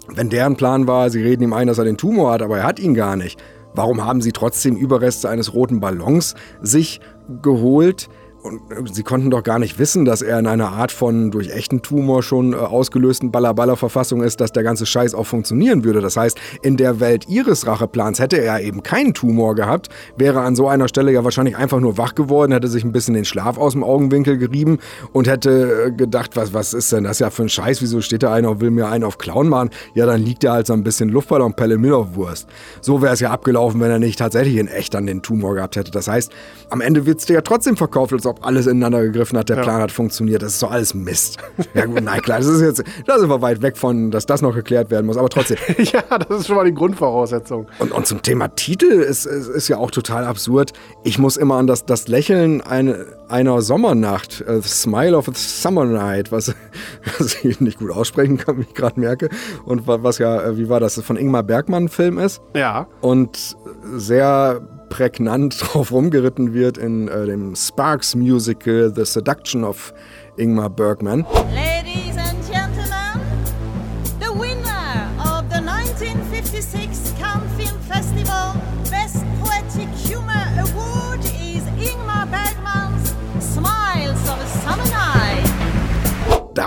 wenn deren Plan war, sie reden ihm ein, dass er den Tumor hat, aber er hat ihn gar nicht, warum haben sie trotzdem Überreste eines roten Ballons sich geholt? Und sie konnten doch gar nicht wissen, dass er in einer Art von durch echten Tumor schon äh, ausgelösten Baller-Baller-Verfassung ist, dass der ganze Scheiß auch funktionieren würde. Das heißt, in der Welt ihres Racheplans hätte er eben keinen Tumor gehabt, wäre an so einer Stelle ja wahrscheinlich einfach nur wach geworden, hätte sich ein bisschen den Schlaf aus dem Augenwinkel gerieben und hätte äh, gedacht, was, was ist denn das ja für ein Scheiß? Wieso steht da einer und will mir einen auf Clown machen? Ja, dann liegt er halt so ein bisschen Luftballonpelle mit auf Wurst. So wäre es ja abgelaufen, wenn er nicht tatsächlich in echt dann den Tumor gehabt hätte. Das heißt, am Ende wird es dir ja trotzdem verkauft, als ob alles ineinander gegriffen hat, der ja. Plan hat funktioniert. Das ist doch alles Mist. Ja gut, nein, klar, das ist jetzt, da sind wir weit weg von, dass das noch geklärt werden muss, aber trotzdem. ja, das ist schon mal die Grundvoraussetzung. Und, und zum Thema Titel ist, ist, ist, ja auch total absurd. Ich muss immer an das, das Lächeln eine, einer Sommernacht, uh, Smile of a Summer Night, was, was ich nicht gut aussprechen kann, wie ich gerade merke. Und was ja, äh, wie war das, von Ingmar Bergmann Film ist. Ja. Und sehr prägnant drauf rumgeritten wird in äh, dem Sparks Musical The Seduction of Ingmar Bergman. Ladies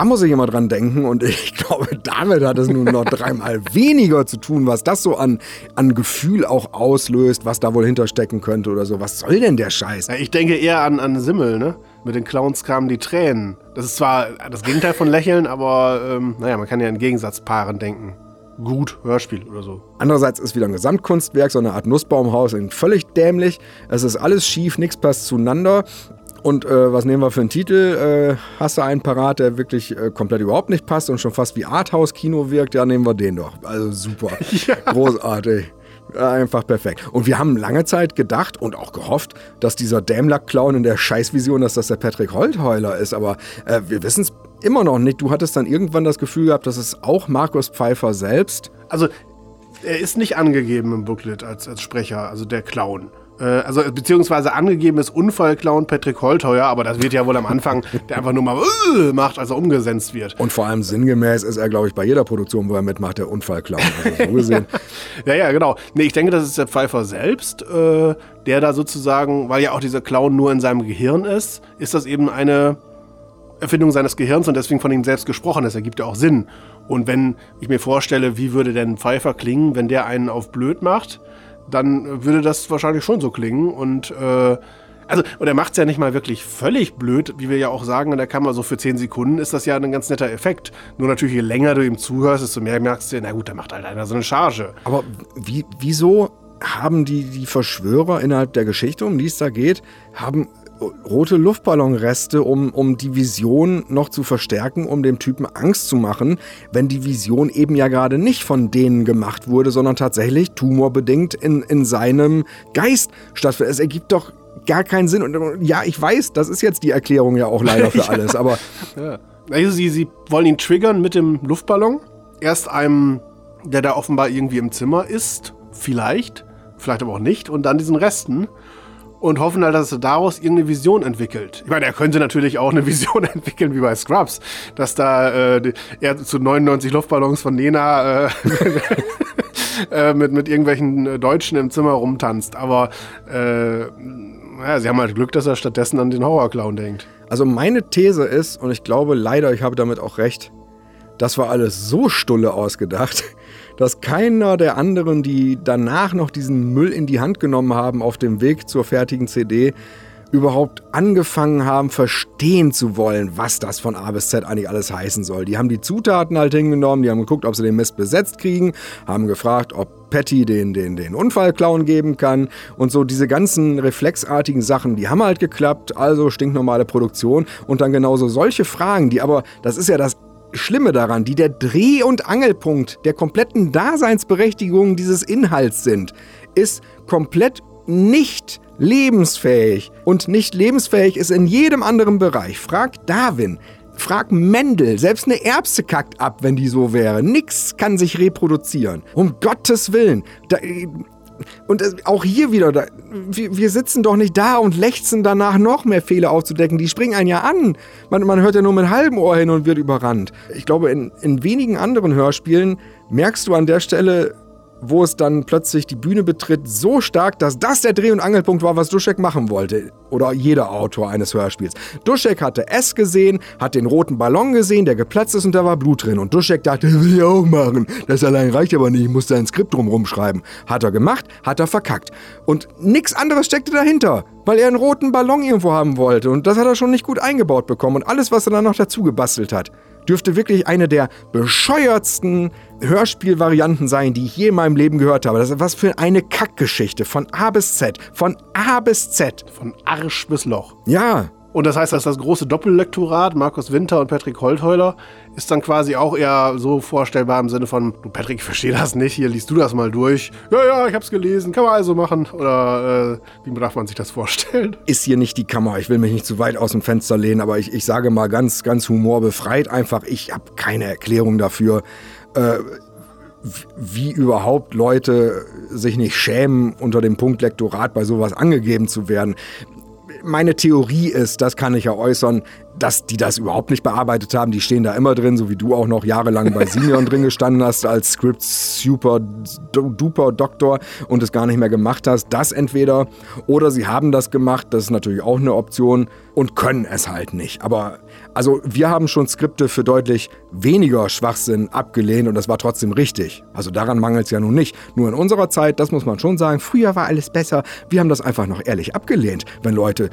Da muss ich immer dran denken und ich glaube, damit hat es nun noch dreimal weniger zu tun, was das so an, an Gefühl auch auslöst, was da wohl hinterstecken könnte oder so. Was soll denn der Scheiß? Ja, ich denke eher an, an Simmel, ne? Mit den Clowns kamen die Tränen. Das ist zwar das Gegenteil von Lächeln, aber ähm, naja, man kann ja in Gegensatzpaaren denken gut Hörspiel oder so. Andererseits ist wieder ein Gesamtkunstwerk, so eine Art Nussbaumhaus, völlig dämlich. Es ist alles schief, nichts passt zueinander. Und äh, was nehmen wir für einen Titel? Äh, hast du einen parat, der wirklich äh, komplett überhaupt nicht passt und schon fast wie Arthouse-Kino wirkt? Ja, nehmen wir den doch. Also super. ja. Großartig. Einfach perfekt. Und wir haben lange Zeit gedacht und auch gehofft, dass dieser Dämlack-Clown in der Scheißvision, dass das der Patrick Holtheuler ist. Aber äh, wir wissen es immer noch nicht. Du hattest dann irgendwann das Gefühl gehabt, dass es auch Markus Pfeiffer selbst. Also, er ist nicht angegeben im Booklet als, als Sprecher, also der Clown. Äh, also beziehungsweise angegeben ist Unfallclown Patrick Holtheuer, aber das wird ja wohl am Anfang, der einfach nur mal uh, macht, als er umgesetzt wird. Und vor allem sinngemäß ist er, glaube ich, bei jeder Produktion, wo er mitmacht, der Unfallclown. Also so gesehen. ja, ja, genau. Nee, ich denke, das ist der Pfeiffer selbst, äh, der da sozusagen, weil ja auch dieser Clown nur in seinem Gehirn ist, ist das eben eine Erfindung seines Gehirns und deswegen von ihm selbst gesprochen. Das ergibt ja auch Sinn. Und wenn ich mir vorstelle, wie würde denn Pfeiffer klingen, wenn der einen auf blöd macht, dann würde das wahrscheinlich schon so klingen. Und äh, also, und er macht es ja nicht mal wirklich völlig blöd, wie wir ja auch sagen in der Kamera, so für 10 Sekunden ist das ja ein ganz netter Effekt. Nur natürlich, je länger du ihm zuhörst, desto mehr merkst du, na gut, da macht halt einer so eine Charge. Aber wie, wieso haben die, die Verschwörer innerhalb der Geschichte, um die es da geht, haben rote Luftballonreste, um, um die Vision noch zu verstärken, um dem Typen Angst zu machen, wenn die Vision eben ja gerade nicht von denen gemacht wurde, sondern tatsächlich tumorbedingt in, in seinem Geist stattfindet. Es ergibt doch gar keinen Sinn. Und ja, ich weiß, das ist jetzt die Erklärung ja auch leider für alles, aber. Ja. Also sie, sie wollen ihn triggern mit dem Luftballon. Erst einem, der da offenbar irgendwie im Zimmer ist, vielleicht, vielleicht aber auch nicht, und dann diesen Resten und hoffen halt, dass er daraus irgendeine Vision entwickelt. Ich meine, er könnte natürlich auch eine Vision entwickeln wie bei Scrubs, dass da äh, er zu 99 Luftballons von Nena äh, äh, mit, mit irgendwelchen Deutschen im Zimmer rumtanzt. Aber äh, ja, sie haben halt Glück, dass er stattdessen an den Horrorclown denkt. Also meine These ist, und ich glaube leider, ich habe damit auch recht, das war alles so stulle ausgedacht, dass keiner der anderen, die danach noch diesen Müll in die Hand genommen haben auf dem Weg zur fertigen CD, überhaupt angefangen haben, verstehen zu wollen, was das von A bis Z eigentlich alles heißen soll. Die haben die Zutaten halt hingenommen, die haben geguckt, ob sie den Mist besetzt kriegen, haben gefragt, ob Patty den, den, den Unfallclown geben kann und so diese ganzen reflexartigen Sachen, die haben halt geklappt, also stinknormale Produktion und dann genauso solche Fragen, die aber, das ist ja das Schlimme daran, die der Dreh- und Angelpunkt der kompletten Daseinsberechtigung dieses Inhalts sind, ist komplett nicht lebensfähig. Und nicht lebensfähig ist in jedem anderen Bereich. Frag Darwin. Frag Mendel, selbst eine Erbse kackt ab, wenn die so wäre. Nix kann sich reproduzieren. Um Gottes Willen. Da, und auch hier wieder, da, wir, wir, sitzen doch nicht da und lechzen danach noch mehr Fehler aufzudecken. Die springen einen ja an. Man, man hört ja nur mit halbem Ohr hin und wird überrannt. Ich glaube, in, in wenigen anderen Hörspielen merkst du an der Stelle, wo es dann plötzlich die Bühne betritt, so stark, dass das der Dreh- und Angelpunkt war, was Duschek machen wollte. Oder jeder Autor eines Hörspiels. Duschek hatte S gesehen, hat den roten Ballon gesehen, der geplatzt ist und da war Blut drin. Und Duschek dachte, das will ich auch machen. Das allein reicht aber nicht, ich muss da ein Skript drumherum schreiben. Hat er gemacht, hat er verkackt. Und nichts anderes steckte dahinter, weil er einen roten Ballon irgendwo haben wollte. Und das hat er schon nicht gut eingebaut bekommen. Und alles, was er dann noch dazu gebastelt hat dürfte wirklich eine der bescheuertsten Hörspielvarianten sein, die ich je in meinem Leben gehört habe. Das ist was für eine Kackgeschichte. Von A bis Z. Von A bis Z. Von Arsch bis Loch. Ja. Und das heißt, dass das große Doppellektorat, Markus Winter und Patrick Holtheuler, ist dann quasi auch eher so vorstellbar im Sinne von, du Patrick, ich verstehe das nicht, hier liest du das mal durch. Ja, ja, ich hab's gelesen, kann man also machen. Oder äh, wie darf man sich das vorstellen? Ist hier nicht die Kammer, ich will mich nicht zu weit aus dem Fenster lehnen, aber ich, ich sage mal ganz, ganz humorbefreit einfach, ich habe keine Erklärung dafür. Äh, wie überhaupt Leute sich nicht schämen, unter dem Punkt Lektorat bei sowas angegeben zu werden meine Theorie ist, das kann ich ja äußern, dass die das überhaupt nicht bearbeitet haben. Die stehen da immer drin, so wie du auch noch jahrelang bei Simeon drin gestanden hast als Script Super Duper Doktor und es gar nicht mehr gemacht hast. Das entweder oder sie haben das gemacht, das ist natürlich auch eine Option und können es halt nicht. Aber also wir haben schon Skripte für deutlich weniger Schwachsinn abgelehnt und das war trotzdem richtig. Also daran mangelt es ja nun nicht. Nur in unserer Zeit, das muss man schon sagen, früher war alles besser. Wir haben das einfach noch ehrlich abgelehnt, wenn Leute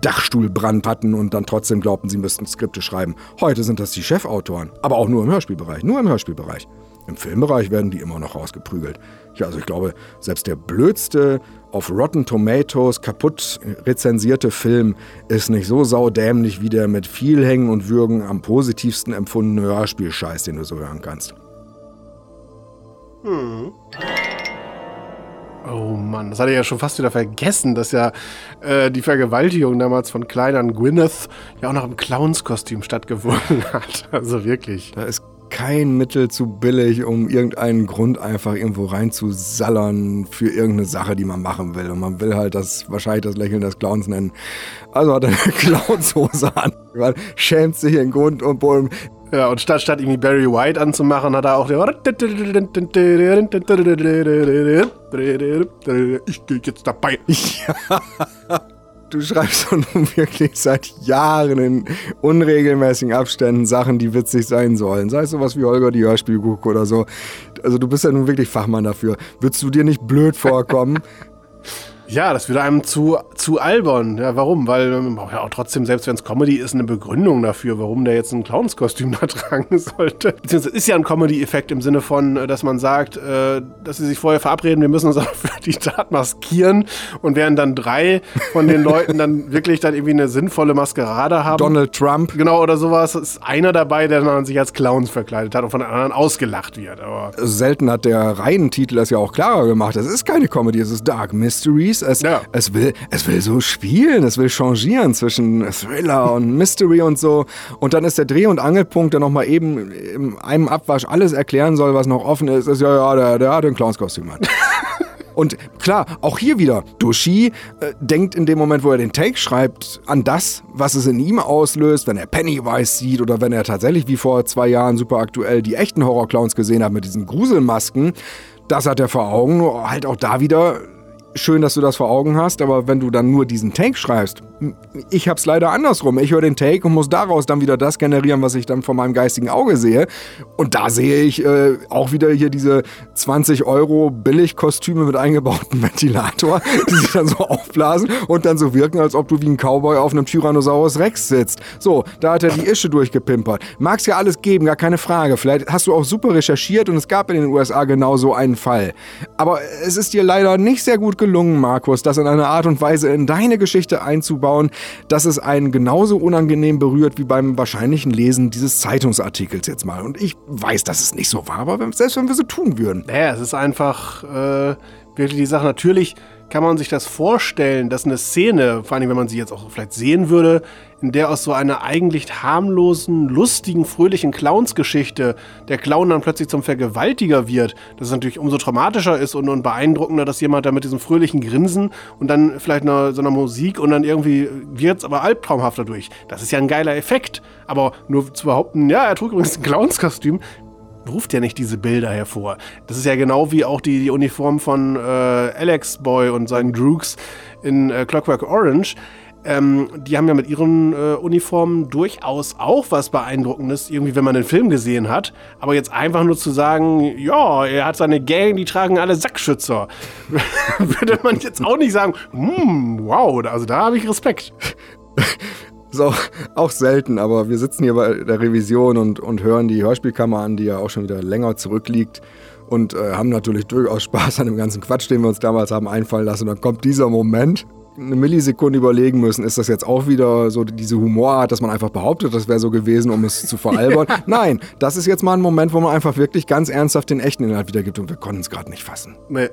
Dachstuhlbrand hatten und dann trotzdem glaubten, sie müssten Skripte schreiben. Heute sind das die Chefautoren, aber auch nur im Hörspielbereich, nur im Hörspielbereich. Im Filmbereich werden die immer noch rausgeprügelt. Ja, also ich glaube, selbst der blödste auf Rotten Tomatoes kaputt rezensierte Film ist nicht so saudämlich wie der mit viel Hängen und Würgen am positivsten empfundene Hörspielscheiß, den du so hören kannst. Hm. Oh Mann, das hatte ich ja schon fast wieder vergessen, dass ja äh, die Vergewaltigung damals von Klein Gwyneth ja auch noch im Clownskostüm stattgefunden hat. Also wirklich. Da ist kein Mittel zu billig, um irgendeinen Grund einfach irgendwo reinzusallern für irgendeine Sache, die man machen will. Und man will halt das wahrscheinlich das Lächeln des Clowns nennen. Also hat er eine Clownshose an. Man schämt sich in Grund und Boden. Ja, und statt, statt irgendwie Barry White anzumachen, hat er auch Ich gehe jetzt dabei. Ja. Du schreibst doch nun wirklich seit Jahren in unregelmäßigen Abständen Sachen, die witzig sein sollen. Sei es sowas wie Holger die Hörspielgucke oder so. Also du bist ja nun wirklich Fachmann dafür. Würdest du dir nicht blöd vorkommen, Ja, das wird einem zu, zu albern. Ja, warum? Weil man braucht ja auch trotzdem, selbst wenn es Comedy ist, eine Begründung dafür, warum der jetzt ein Clownskostüm da tragen sollte. Beziehungsweise ist ja ein Comedy-Effekt im Sinne von, äh, dass man sagt, äh, dass sie sich vorher verabreden, wir müssen uns auch für die Tat maskieren und während dann drei von den Leuten dann wirklich dann irgendwie eine sinnvolle Maskerade haben. Donald Trump. Genau, oder sowas. Ist einer dabei, der dann sich als Clowns verkleidet hat und von den anderen ausgelacht wird. Aber Selten hat der Reihentitel das ja auch klarer gemacht. Es ist keine Comedy, es ist Dark Mysteries. Es, Ja. es, will, es will so spielen, es will changieren zwischen Thriller und Mystery und so. Und dann ist der Dreh- und Angelpunkt, der nochmal eben in einem Abwasch alles erklären soll, was noch offen ist, ist ja, ja, der, der hat ein Clownskostüm an. Und klar, auch hier wieder, Doshi äh, denkt in dem Moment, wo er den Take schreibt, an das, was es in ihm auslöst, wenn er Pennywise sieht oder wenn er tatsächlich wie vor zwei Jahren super aktuell die echten Horrorclowns gesehen hat mit diesen Gruselmasken. Das hat er vor Augen, nur halt auch da wieder schön, dass du das vor Augen hast, aber wenn du dann nur diesen Take schreibst, ich hab's leider andersrum. Ich höre den Take und muss daraus dann wieder das generieren, was ich dann vor meinem geistigen Auge sehe. Und da sehe ich äh, auch wieder hier diese 20 Euro Billigkostüme mit eingebautem Ventilator, die sich dann so aufblasen und dann so wirken, als ob du wie ein Cowboy auf einem Tyrannosaurus Rex sitzt. So, da hat er die Ische durchgepimpert. Mag's ja alles geben, gar keine Frage. Vielleicht hast du auch super recherchiert und es gab in den USA genau so einen Fall. Aber es ist dir leider nicht sehr gut gelungen, Markus, das in einer Art und Weise in deine Geschichte einzubauen, dass es einen genauso unangenehm berührt wie beim wahrscheinlichen Lesen dieses Zeitungsartikels jetzt mal. Und ich weiß, dass es nicht so war, aber selbst wenn wir so tun würden. Naja, es ist einfach äh, wirklich die Sache. Natürlich kann man sich das vorstellen, dass eine Szene, vor allem wenn man sie jetzt auch vielleicht sehen würde, in der aus so einer eigentlich harmlosen, lustigen, fröhlichen Clownsgeschichte der Clown dann plötzlich zum Vergewaltiger wird, dass es natürlich umso traumatischer ist und, und beeindruckender, dass jemand da mit diesem fröhlichen Grinsen und dann vielleicht einer, so einer Musik und dann irgendwie wird es aber albtraumhafter durch. Das ist ja ein geiler Effekt. Aber nur zu behaupten, ja, er trug übrigens ein Clownskostüm, ruft ja nicht diese Bilder hervor. Das ist ja genau wie auch die, die Uniform von äh, Alex Boy und seinen Droogs in äh, Clockwork Orange. Ähm, die haben ja mit ihren äh, Uniformen durchaus auch was Beeindruckendes, irgendwie, wenn man den Film gesehen hat. Aber jetzt einfach nur zu sagen, ja, er hat seine Gang, die tragen alle Sackschützer, würde man jetzt auch nicht sagen, hm, wow, also da habe ich Respekt. Ist auch, auch selten, aber wir sitzen hier bei der Revision und, und hören die Hörspielkammer an, die ja auch schon wieder länger zurückliegt und äh, haben natürlich durchaus Spaß an dem ganzen Quatsch, den wir uns damals haben einfallen lassen. Und dann kommt dieser Moment, eine Millisekunde überlegen müssen, ist das jetzt auch wieder so diese Humorart, dass man einfach behauptet, das wäre so gewesen, um es zu veralbern. Nein, das ist jetzt mal ein Moment, wo man einfach wirklich ganz ernsthaft den echten Inhalt wiedergibt und wir konnten es gerade nicht fassen. Nee.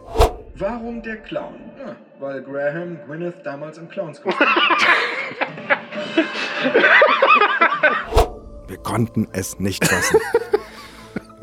Warum der Clown? Ja, weil Graham Gwyneth damals im Clownskostüm. Wir konnten es nicht fassen.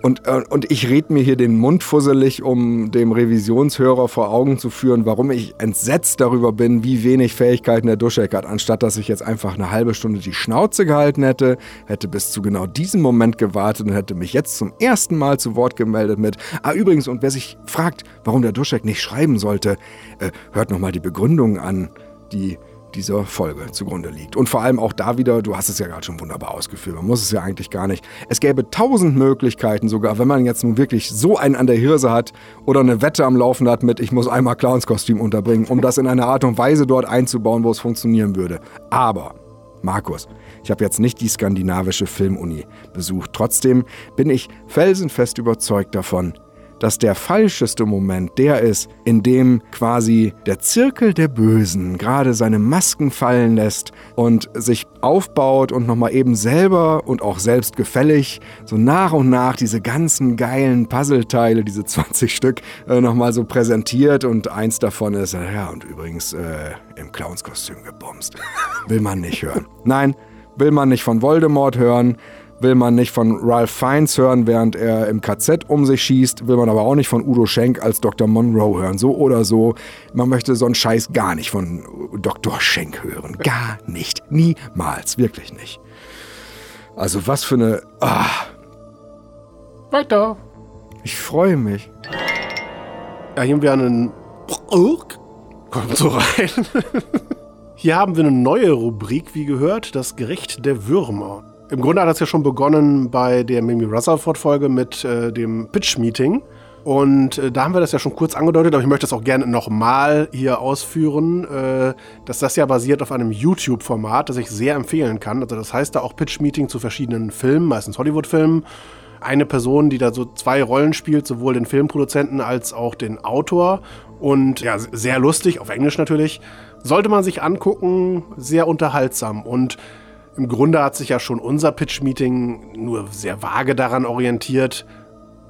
Und, äh, und ich red mir hier den Mund fusselig, um dem Revisionshörer vor Augen zu führen, warum ich entsetzt darüber bin, wie wenig Fähigkeiten der Duschek hat. Anstatt dass ich jetzt einfach eine halbe Stunde die Schnauze gehalten hätte, hätte bis zu genau diesem Moment gewartet und hätte mich jetzt zum ersten Mal zu Wort gemeldet mit, ah übrigens, und wer sich fragt, warum der Duschek nicht schreiben sollte, äh, hört nochmal die Begründung an, die dieser Folge zugrunde liegt. Und vor allem auch da wieder, du hast es ja gerade schon wunderbar ausgeführt, man muss es ja eigentlich gar nicht. Es gäbe tausend Möglichkeiten, sogar wenn man jetzt nun wirklich so einen an der Hirse hat oder eine Wette am Laufen hat mit, ich muss einmal Clownskostüm unterbringen, um das in einer Art und Weise dort einzubauen, wo es funktionieren würde. Aber, Markus, ich habe jetzt nicht die skandinavische Filmuni besucht. Trotzdem bin ich felsenfest überzeugt davon, dass der falscheste Moment der ist, in dem quasi der Zirkel der Bösen gerade seine Masken fallen lässt und sich aufbaut und nochmal eben selber und auch selbstgefällig so nach und nach diese ganzen geilen Puzzleteile, diese 20 Stück, äh, nochmal so präsentiert und eins davon ist, ja, und übrigens äh, im Clownskostüm gebumst. Will man nicht hören. Nein, will man nicht von Voldemort hören, will man nicht von Ralph Fiennes hören, während er im KZ um sich schießt, will man aber auch nicht von Udo Schenk als Dr. Monroe hören. So oder so. Man möchte so einen Scheiß gar nicht von Dr. Schenk hören. Gar nicht. Niemals. Wirklich nicht. Also was für eine... Ah, Weiter. ich freue mich. Ja, hier haben wir einen. Kommt so rein. Hier haben wir eine neue Rubrik, wie gehört, das Gericht der Würmer. Im Grunde hat das ja schon begonnen bei der Mimi Rutherford-Folge mit äh, dem Pitch-Meeting. Und äh, da haben wir das ja schon kurz angedeutet, aber ich möchte das auch gerne nochmal hier ausführen, äh, dass das ja basiert auf einem YouTube-Format, das ich sehr empfehlen kann. Also das heißt da auch Pitch-Meeting zu verschiedenen Filmen, meistens Hollywood-Filmen. Eine Person, die da so zwei Rollen spielt, sowohl den Filmproduzenten als auch den Autor. Und ja, sehr lustig, auf Englisch natürlich. Sollte man sich angucken, sehr unterhaltsam. Und im Grunde hat sich ja schon unser Pitch-Meeting nur sehr vage daran orientiert,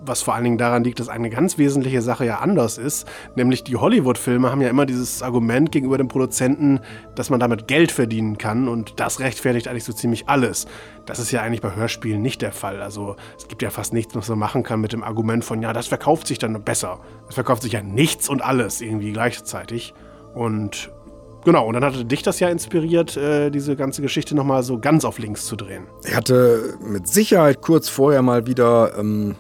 was vor allen Dingen daran liegt, dass eine ganz wesentliche Sache ja anders ist. Nämlich die Hollywood-Filme haben ja immer dieses Argument gegenüber dem Produzenten, dass man damit Geld verdienen kann und das rechtfertigt eigentlich so ziemlich alles. Das ist ja eigentlich bei Hörspielen nicht der Fall. Also es gibt ja fast nichts, was man machen kann mit dem Argument von, ja, das verkauft sich dann besser. Es verkauft sich ja nichts und alles irgendwie gleichzeitig. Und genau, und dann hatte dich das ja inspiriert, äh, diese ganze Geschichte nochmal so ganz auf links zu drehen. Ich hatte mit Sicherheit kurz vorher mal wieder ähm,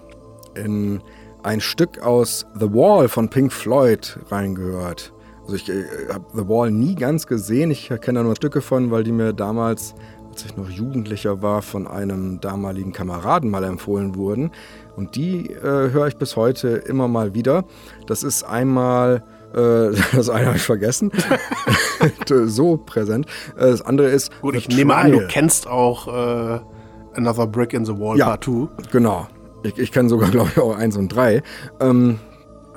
in ein Stück aus The Wall von Pink Floyd reingehört. Also ich äh, habe The Wall nie ganz gesehen. Ich kenne da nur Stücke von, weil die mir damals, als ich noch Jugendlicher war, von einem damaligen Kameraden mal empfohlen wurden. Und die äh, höre ich bis heute immer mal wieder. Das ist einmal, äh, das eine habe ich vergessen, so präsent. Äh, Das andere ist Gut, ich nehme an, du kennst auch äh, Another Brick in the Wall Ja. Part 2. Genau. Ich, ich kenne sogar, glaube ich, auch eins und drei. Ähm,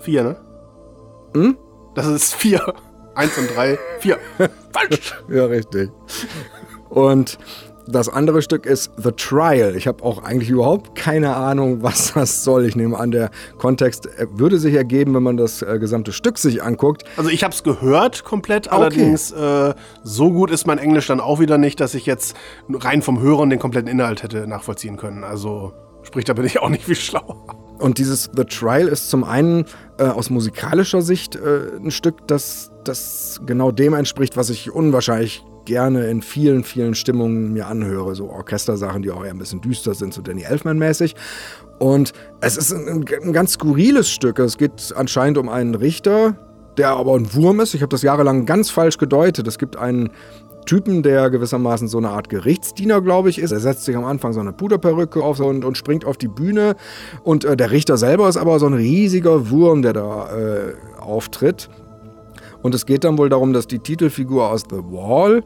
Vier, ne? Hm? Das ist vier. Eins und drei, vier. Falsch. Ja, richtig. Und Das andere Stück ist The Trial. Ich habe auch eigentlich überhaupt keine Ahnung, was das soll. Ich nehme an, der Kontext äh, würde sich ergeben, wenn man das äh, gesamte Stück sich anguckt. Also ich habe es gehört komplett, allerdings äh, so gut ist mein Englisch dann auch wieder nicht, dass ich jetzt rein vom Hören den kompletten Inhalt hätte nachvollziehen können. Also sprich, da bin ich auch nicht viel schlauer. Und dieses The Trial ist zum einen äh, aus musikalischer Sicht äh, ein Stück, das, das genau dem entspricht, was ich unwahrscheinlich gerne in vielen, vielen Stimmungen mir anhöre. So Orchestersachen, die auch eher ein bisschen düster sind, so Danny Elfman-mäßig. Und es ist ein, ein ganz skurriles Stück. Es geht anscheinend um einen Richter, der aber ein Wurm ist. Ich habe das jahrelang ganz falsch gedeutet. Es gibt einen Typen, der gewissermaßen so eine Art Gerichtsdiener, glaube ich, ist. Er setzt sich am Anfang so eine Puderperücke auf und, und springt auf die Bühne. Und äh, der Richter selber ist aber so ein riesiger Wurm, der da äh, auftritt. Und es geht dann wohl darum, dass die Titelfigur aus The Wall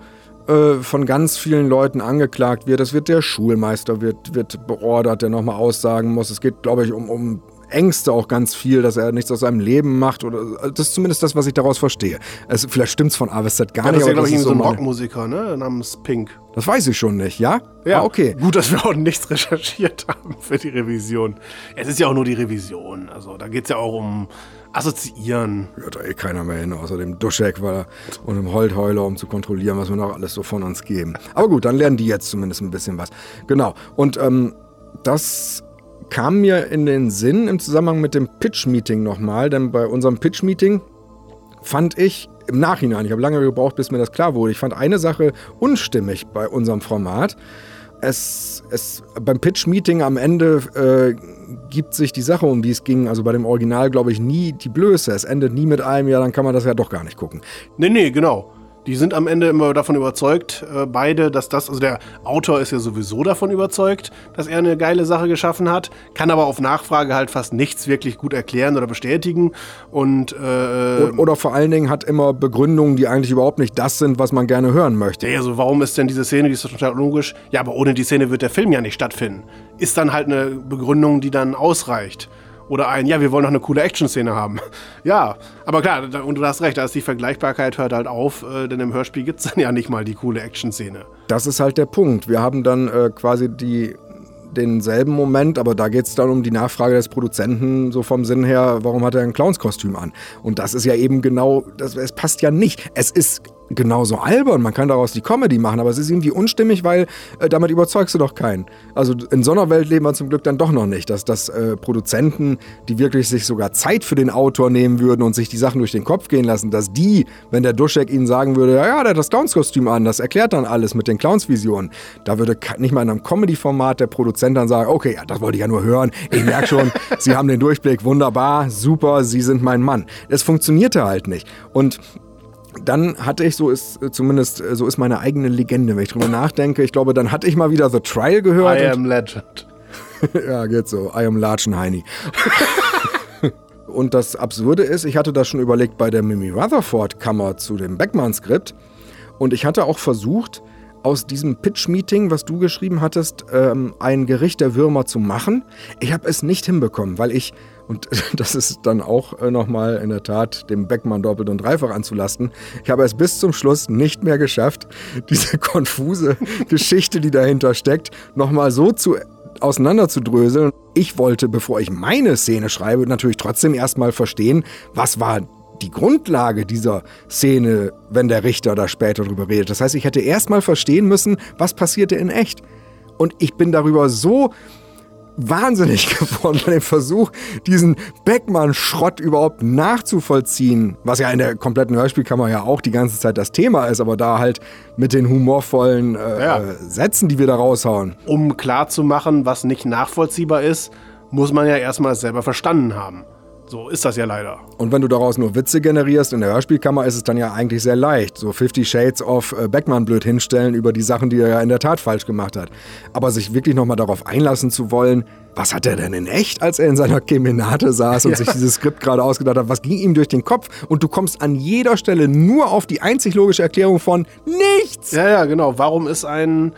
äh, von ganz vielen Leuten angeklagt wird. Es wird der Schulmeister wird, wird beordert, der nochmal aussagen muss. Es geht, glaube ich, um, um Ängste auch ganz viel, dass er nichts aus seinem Leben macht. Oder das ist zumindest das, was ich daraus verstehe. Es, vielleicht stimmt es von A bis Z gar Ja, nicht. das ist ja, glaube ich, so ein Rockmusiker, ne? Namens Pink. Das weiß ich schon nicht, ja? Ah, okay. Gut, dass wir auch nichts recherchiert haben für die Revision. Es ist ja auch nur die Revision. Also da geht es ja auch um Assoziieren. Hört da eh keiner mehr hin, außer dem Duschek und dem Holtheuler, um zu kontrollieren, was wir noch alles so von uns geben. Aber gut, dann lernen die jetzt zumindest ein bisschen was. Genau. Und ähm, das kam mir in den Sinn im Zusammenhang mit dem Pitch-Meeting nochmal, denn bei unserem Pitch-Meeting fand ich im Nachhinein, ich habe lange gebraucht, bis mir das klar wurde, ich fand eine Sache unstimmig bei unserem Format. Es, es, beim Pitch-Meeting am Ende äh, gibt sich die Sache, um die es ging, also bei dem Original, glaube ich, nie die Blöße. Es endet nie mit einem, ja, dann kann man das ja doch gar nicht gucken. Nee, nee, genau. Die sind am Ende immer davon überzeugt, äh, beide, dass das, also der Autor ist ja sowieso davon überzeugt, dass er eine geile Sache geschaffen hat, kann aber auf Nachfrage halt fast nichts wirklich gut erklären oder bestätigen. Und äh, O- Oder vor allen Dingen hat immer Begründungen, die eigentlich überhaupt nicht das sind, was man gerne hören möchte. Ja, also warum ist denn diese Szene, die ist doch total logisch. Ja, aber ohne die Szene wird der Film ja nicht stattfinden. Ist dann halt eine Begründung, die dann ausreicht. Oder ein, ja, wir wollen noch eine coole Action-Szene haben. Ja, aber klar, da, und du hast recht, da ist die Vergleichbarkeit hört halt auf, äh, denn im Hörspiel gibt es dann ja nicht mal die coole Action-Szene. Das ist halt der Punkt. Wir haben dann äh, quasi die, denselben Moment, aber da geht es dann um die Nachfrage des Produzenten, so vom Sinn her, warum hat er ein Clownskostüm an? Und das ist ja eben genau, das, es passt ja nicht. Es ist genauso albern, man kann daraus die Comedy machen, aber es ist irgendwie unstimmig, weil äh, damit überzeugst du doch keinen. Also in so einer Welt leben wir zum Glück dann doch noch nicht, dass, dass äh, Produzenten, die wirklich sich sogar Zeit für den Autor nehmen würden und sich die Sachen durch den Kopf gehen lassen, dass die, wenn der Duschek ihnen sagen würde, ja, ja, der hat das Clownskostüm an, das erklärt dann alles mit den Clownsvisionen, da würde nicht mal in einem Comedy-Format der Produzent dann sagen, okay, ja, das wollte ich ja nur hören, ich merke schon, Sie haben den Durchblick, wunderbar, super, Sie sind mein Mann. Es funktionierte halt nicht. Und dann hatte ich, so ist äh, zumindest, äh, so ist meine eigene Legende, wenn ich drüber nachdenke, ich glaube, dann hatte ich mal wieder The Trial gehört. I am Legend. ja, geht so. I am Latschenheini. Und das Absurde ist, ich hatte das schon überlegt bei der Mimi Rutherford-Kammer zu dem Beckmann-Skript. Und ich hatte auch versucht, aus diesem Pitch-Meeting, was du geschrieben hattest, ähm, ein Gericht der Würmer zu machen. Ich habe es nicht hinbekommen, weil ich, und das ist dann auch äh, nochmal in der Tat dem Beckmann doppelt und dreifach anzulasten, ich habe es bis zum Schluss nicht mehr geschafft, diese konfuse Geschichte, die dahinter steckt, nochmal so zu auseinanderzudröseln. Ich wollte, bevor ich meine Szene schreibe, natürlich trotzdem erstmal verstehen, was war die Grundlage dieser Szene, wenn der Richter da später drüber redet. Das heißt, ich hätte erstmal verstehen müssen, was passierte in echt. Und ich bin darüber so wahnsinnig geworden bei dem Versuch, diesen Beckmann-Schrott überhaupt nachzuvollziehen, was ja in der kompletten Hörspielkammer ja auch die ganze Zeit das Thema ist, aber da halt mit den humorvollen äh, Ja. Sätzen, die wir da raushauen. Um klarzumachen, was nicht nachvollziehbar ist, muss man ja erstmal selber verstanden haben. So ist das ja leider. Und wenn du daraus nur Witze generierst, in der Hörspielkammer ist es dann ja eigentlich sehr leicht. So 50 Shades of äh, Beckmann blöd hinstellen über die Sachen, die er ja in der Tat falsch gemacht hat. Aber sich wirklich nochmal darauf einlassen zu wollen, was hat er denn in echt, als er in seiner Kemenate saß und sich dieses Skript gerade ausgedacht hat? Was ging ihm durch den Kopf? Und du kommst an jeder Stelle nur auf die einzig logische Erklärung von nichts. Ja, ja, genau. Warum ist ein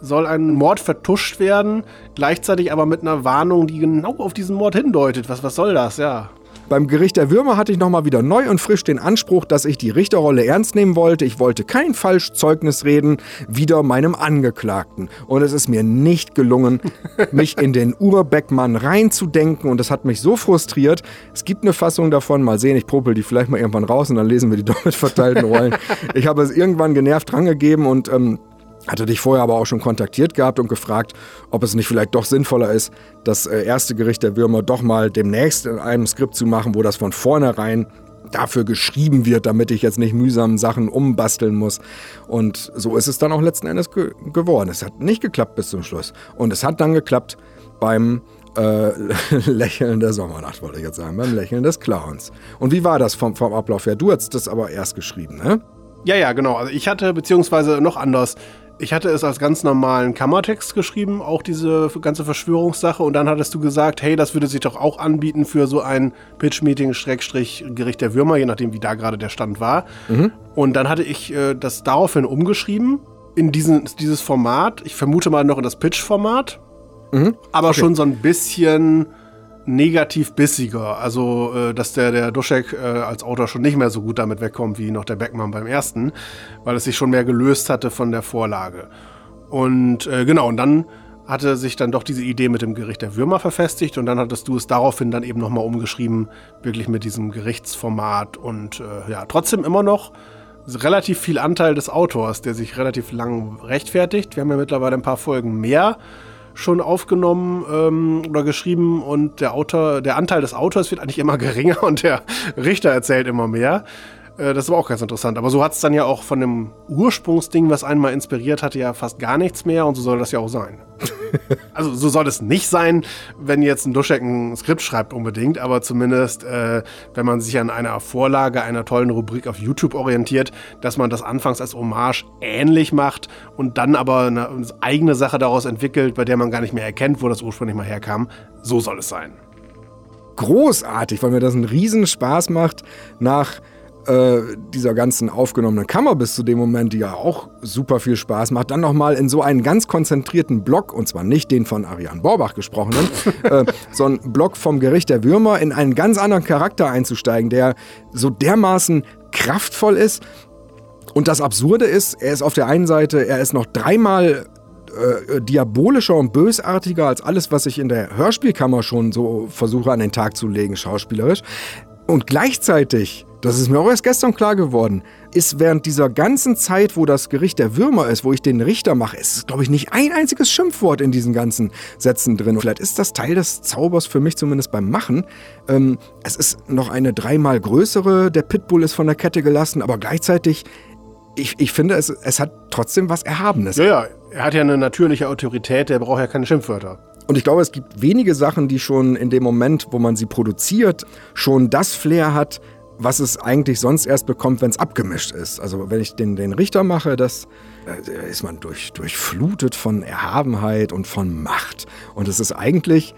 soll ein Mord vertuscht werden, gleichzeitig aber mit einer Warnung, die genau auf diesen Mord hindeutet. Was, was soll das? Ja. Beim Gericht der Würmer hatte ich nochmal wieder neu und frisch den Anspruch, dass ich die Richterrolle ernst nehmen wollte. Ich wollte kein Falschzeugnis reden, wieder meinem Angeklagten. Und es ist mir nicht gelungen, mich in den Urbeckmann reinzudenken. Und das hat mich so frustriert. Es gibt eine Fassung davon. Mal sehen, ich popel die vielleicht mal irgendwann raus und dann lesen wir die doppelt verteilten Rollen. Ich habe es irgendwann genervt drangegeben und ähm, hatte dich vorher aber auch schon kontaktiert gehabt und gefragt, ob es nicht vielleicht doch sinnvoller ist, das äh, erste Gericht der Würmer doch mal demnächst in einem Skript zu machen, wo das von vornherein dafür geschrieben wird, damit ich jetzt nicht mühsam Sachen umbasteln muss. Und so ist es dann auch letzten Endes ge geworden. Es hat nicht geklappt bis zum Schluss. Und es hat dann geklappt beim äh, Lächeln der Sommernacht, wollte ich jetzt sagen, beim Lächeln des Clowns. Und wie war das vom, vom Ablauf her? Du hast das aber erst geschrieben, ne? Ja, ja, genau. Also ich hatte, beziehungsweise noch anders, ich hatte es als ganz normalen Kammertext geschrieben, auch diese ganze Verschwörungssache. Und dann hattest du gesagt, hey, das würde sich doch auch anbieten für so ein Pitch-Meeting, Schrägstrich, Gericht der Würmer, je nachdem, wie da gerade der Stand war. Mhm. Und dann hatte ich äh, das daraufhin umgeschrieben in diesen, dieses Format. Ich vermute mal noch in das Pitch-Format. Mhm. Aber okay. schon so ein bisschen negativ bissiger. Also, äh, dass der, der Duschek äh, als Autor schon nicht mehr so gut damit wegkommt wie noch der Beckmann beim ersten, weil es sich schon mehr gelöst hatte von der Vorlage. Und äh, genau, und dann hatte sich dann doch diese Idee mit dem Gericht der Würmer verfestigt und dann hattest du es daraufhin dann eben nochmal umgeschrieben, wirklich mit diesem Gerichtsformat und äh, ja, trotzdem immer noch relativ viel Anteil des Autors, der sich relativ lang rechtfertigt. Wir haben ja mittlerweile ein paar Folgen mehr schon aufgenommen ähm, oder geschrieben und der Autor, der Anteil des Autors wird eigentlich immer geringer und der Richter erzählt immer mehr. Äh, das war auch ganz interessant. Aber so hat es dann ja auch von dem Ursprungsding, was einmal inspiriert hatte, ja fast gar nichts mehr und so soll das ja auch sein. also so soll es nicht sein, wenn jetzt ein Duschek ein Skript schreibt unbedingt, aber zumindest, äh, wenn man sich an einer Vorlage einer tollen Rubrik auf YouTube orientiert, dass man das anfangs als Hommage ähnlich macht und dann aber eine eigene Sache daraus entwickelt, bei der man gar nicht mehr erkennt, wo das ursprünglich mal herkam. So soll es sein. Großartig, weil mir das einen Riesenspaß macht, nach äh, dieser ganzen aufgenommenen Kammer bis zu dem Moment, die ja auch super viel Spaß macht, dann nochmal in so einen ganz konzentrierten Block, und zwar nicht den von Ariane Borbach gesprochenen, äh, sondern Block vom Gericht der Würmer in einen ganz anderen Charakter einzusteigen, der so dermaßen kraftvoll ist. Und das Absurde ist, er ist auf der einen Seite, er ist noch dreimal äh, diabolischer und bösartiger als alles, was ich in der Hörspielkammer schon so versuche an den Tag zu legen, schauspielerisch. Und gleichzeitig das ist mir auch erst gestern klar geworden, ist während dieser ganzen Zeit, wo das Gericht der Würmer ist, wo ich den Richter mache, ist, glaube ich, nicht ein einziges Schimpfwort in diesen ganzen Sätzen drin. vielleicht ist das Teil des Zaubers für mich zumindest beim Machen. Ähm, es ist noch eine dreimal größere, der Pitbull ist von der Kette gelassen, aber gleichzeitig, ich, ich finde, es, es hat trotzdem was Erhabenes. Ja, ja, er hat ja eine natürliche Autorität, der braucht ja keine Schimpfwörter. Und ich glaube, es gibt wenige Sachen, die schon in dem Moment, wo man sie produziert, schon das Flair hat, was es eigentlich sonst erst bekommt, wenn es abgemischt ist. Also wenn ich den, den Richter mache, das äh, ist man durch, durchflutet von Erhabenheit und von Macht. Und es ist eigentlich,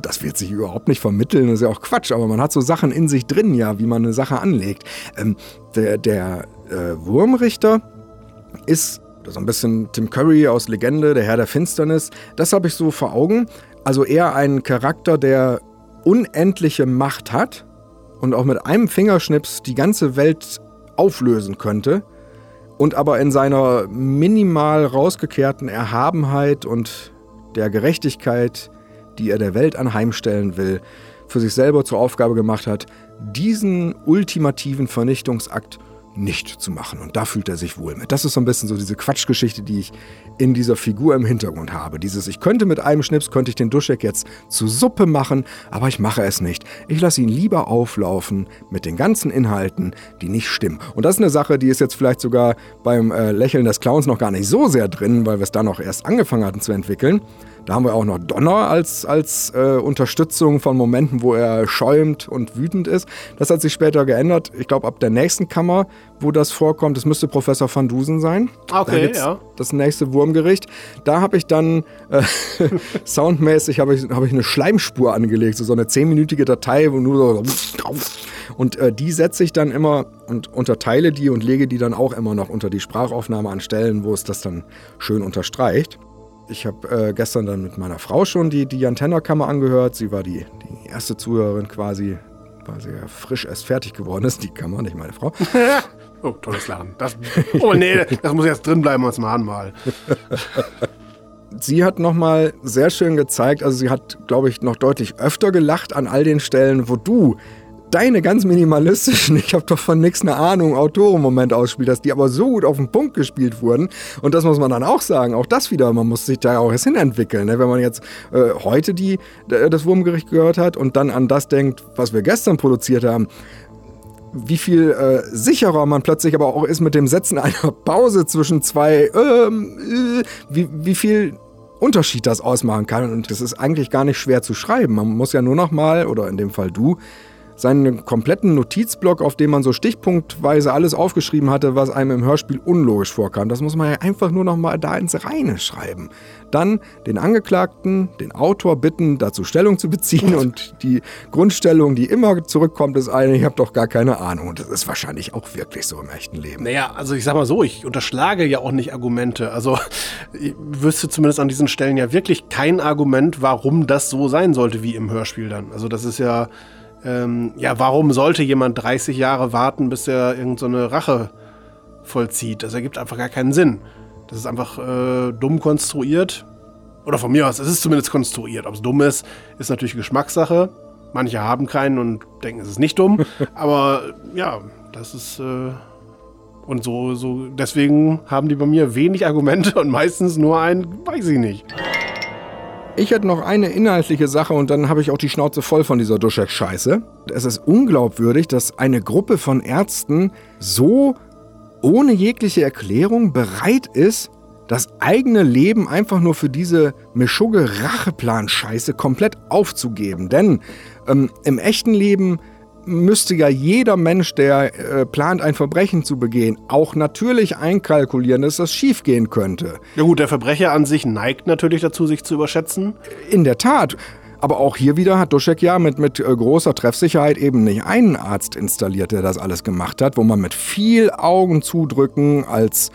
das wird sich überhaupt nicht vermitteln, das ist ja auch Quatsch, aber man hat so Sachen in sich drin, ja, wie man eine Sache anlegt. Ähm, der der äh, Wurmrichter ist so ein bisschen Tim Curry aus Legende, der Herr der Finsternis. Das habe ich so vor Augen. Also eher ein Charakter, der unendliche Macht hat und auch mit einem Fingerschnips die ganze Welt auflösen könnte und aber in seiner minimal rausgekehrten Erhabenheit und der Gerechtigkeit, die er der Welt anheimstellen will, für sich selber zur Aufgabe gemacht hat, diesen ultimativen Vernichtungsakt nicht zu machen. Und da fühlt er sich wohl mit. Das ist so ein bisschen so diese Quatschgeschichte, die ich in dieser Figur im Hintergrund habe. Dieses, ich könnte mit einem Schnips, könnte ich den Duschek jetzt zu Suppe machen, aber ich mache es nicht. Ich lasse ihn lieber auflaufen mit den ganzen Inhalten, die nicht stimmen. Und das ist eine Sache, die ist jetzt vielleicht sogar beim äh, Lächeln des Clowns noch gar nicht so sehr drin, weil wir es da noch erst angefangen hatten zu entwickeln. Da haben wir auch noch Donner als, als äh, Unterstützung von Momenten, wo er schäumt und wütend ist. Das hat sich später geändert. Ich glaube, ab der nächsten Kammer, wo das vorkommt, das müsste Professor van Dusen sein. Okay, ja. Das nächste Wurmgericht. Da habe ich dann äh, soundmäßig habe ich, hab ich eine Schleimspur angelegt, so, so eine zehnminütige Datei, wo nur so und äh, die setze ich dann immer und unterteile die und lege die dann auch immer noch unter die Sprachaufnahme an Stellen, wo es das dann schön unterstreicht. Ich habe äh, gestern dann mit meiner Frau schon die, die Antenna-Kammer angehört. Sie war die, die erste Zuhörerin quasi weil sie ja frisch erst fertig geworden ist, die Kammer, nicht meine Frau. oh, tolles Lachen. Das, oh nee, das muss jetzt drin bleiben als Mahnmal. sie hat nochmal sehr schön gezeigt, also sie hat, glaube ich, noch deutlich öfter gelacht an all den Stellen, wo du deine ganz minimalistischen, ich habe doch von nix eine Ahnung, Autorenmoment ausspielt hast, die aber so gut auf den Punkt gespielt wurden. Und das muss man dann auch sagen. Auch das wieder, man muss sich da auch erst hinentwickeln. Ne? Wenn man jetzt äh, heute die, das Wurmgericht gehört hat und dann an das denkt, was wir gestern produziert haben, wie viel äh, sicherer man plötzlich aber auch ist mit dem Setzen einer Pause zwischen zwei, ähm, äh, wie, wie viel Unterschied das ausmachen kann. Und das ist eigentlich gar nicht schwer zu schreiben. Man muss ja nur noch mal, oder in dem Fall du, seinen kompletten Notizblock, auf dem man so stichpunktweise alles aufgeschrieben hatte, was einem im Hörspiel unlogisch vorkam. Das muss man ja einfach nur noch mal da ins Reine schreiben. Dann den Angeklagten, den Autor bitten, dazu Stellung zu beziehen und die Grundstellung, die immer zurückkommt, ist eine, ich habe doch gar keine Ahnung. Und das ist wahrscheinlich auch wirklich so im echten Leben. Naja, also ich sag mal so, ich unterschlage ja auch nicht Argumente. Also ich wüsste zumindest an diesen Stellen ja wirklich kein Argument, warum das so sein sollte wie im Hörspiel dann. Also das ist ja ähm, ja, warum sollte jemand 30 Jahre warten, bis er irgendeine so Rache vollzieht? Das ergibt einfach gar keinen Sinn. Das ist einfach äh, dumm konstruiert. Oder von mir aus, es ist zumindest konstruiert. Ob es dumm ist, ist natürlich Geschmackssache. Manche haben keinen und denken, es ist nicht dumm. Aber ja, das ist. Äh, und so, so, deswegen haben die bei mir wenig Argumente und meistens nur ein, weiß ich nicht. Ich hätte noch eine inhaltliche Sache und dann habe ich auch die Schnauze voll von dieser Duschek-Scheiße. Es ist unglaubwürdig, dass eine Gruppe von Ärzten so ohne jegliche Erklärung bereit ist, das eigene Leben einfach nur für diese Mischugge Racheplan-Scheiße komplett aufzugeben. Denn ähm, im echten Leben müsste ja jeder Mensch, der äh, plant, ein Verbrechen zu begehen, auch natürlich einkalkulieren, dass das schiefgehen könnte. Ja gut, der Verbrecher an sich neigt natürlich dazu, sich zu überschätzen. In der Tat. Aber auch hier wieder hat Duschek ja mit, mit äh, großer Treffsicherheit eben nicht einen Arzt installiert, der das alles gemacht hat, wo man mit viel Augen zudrücken als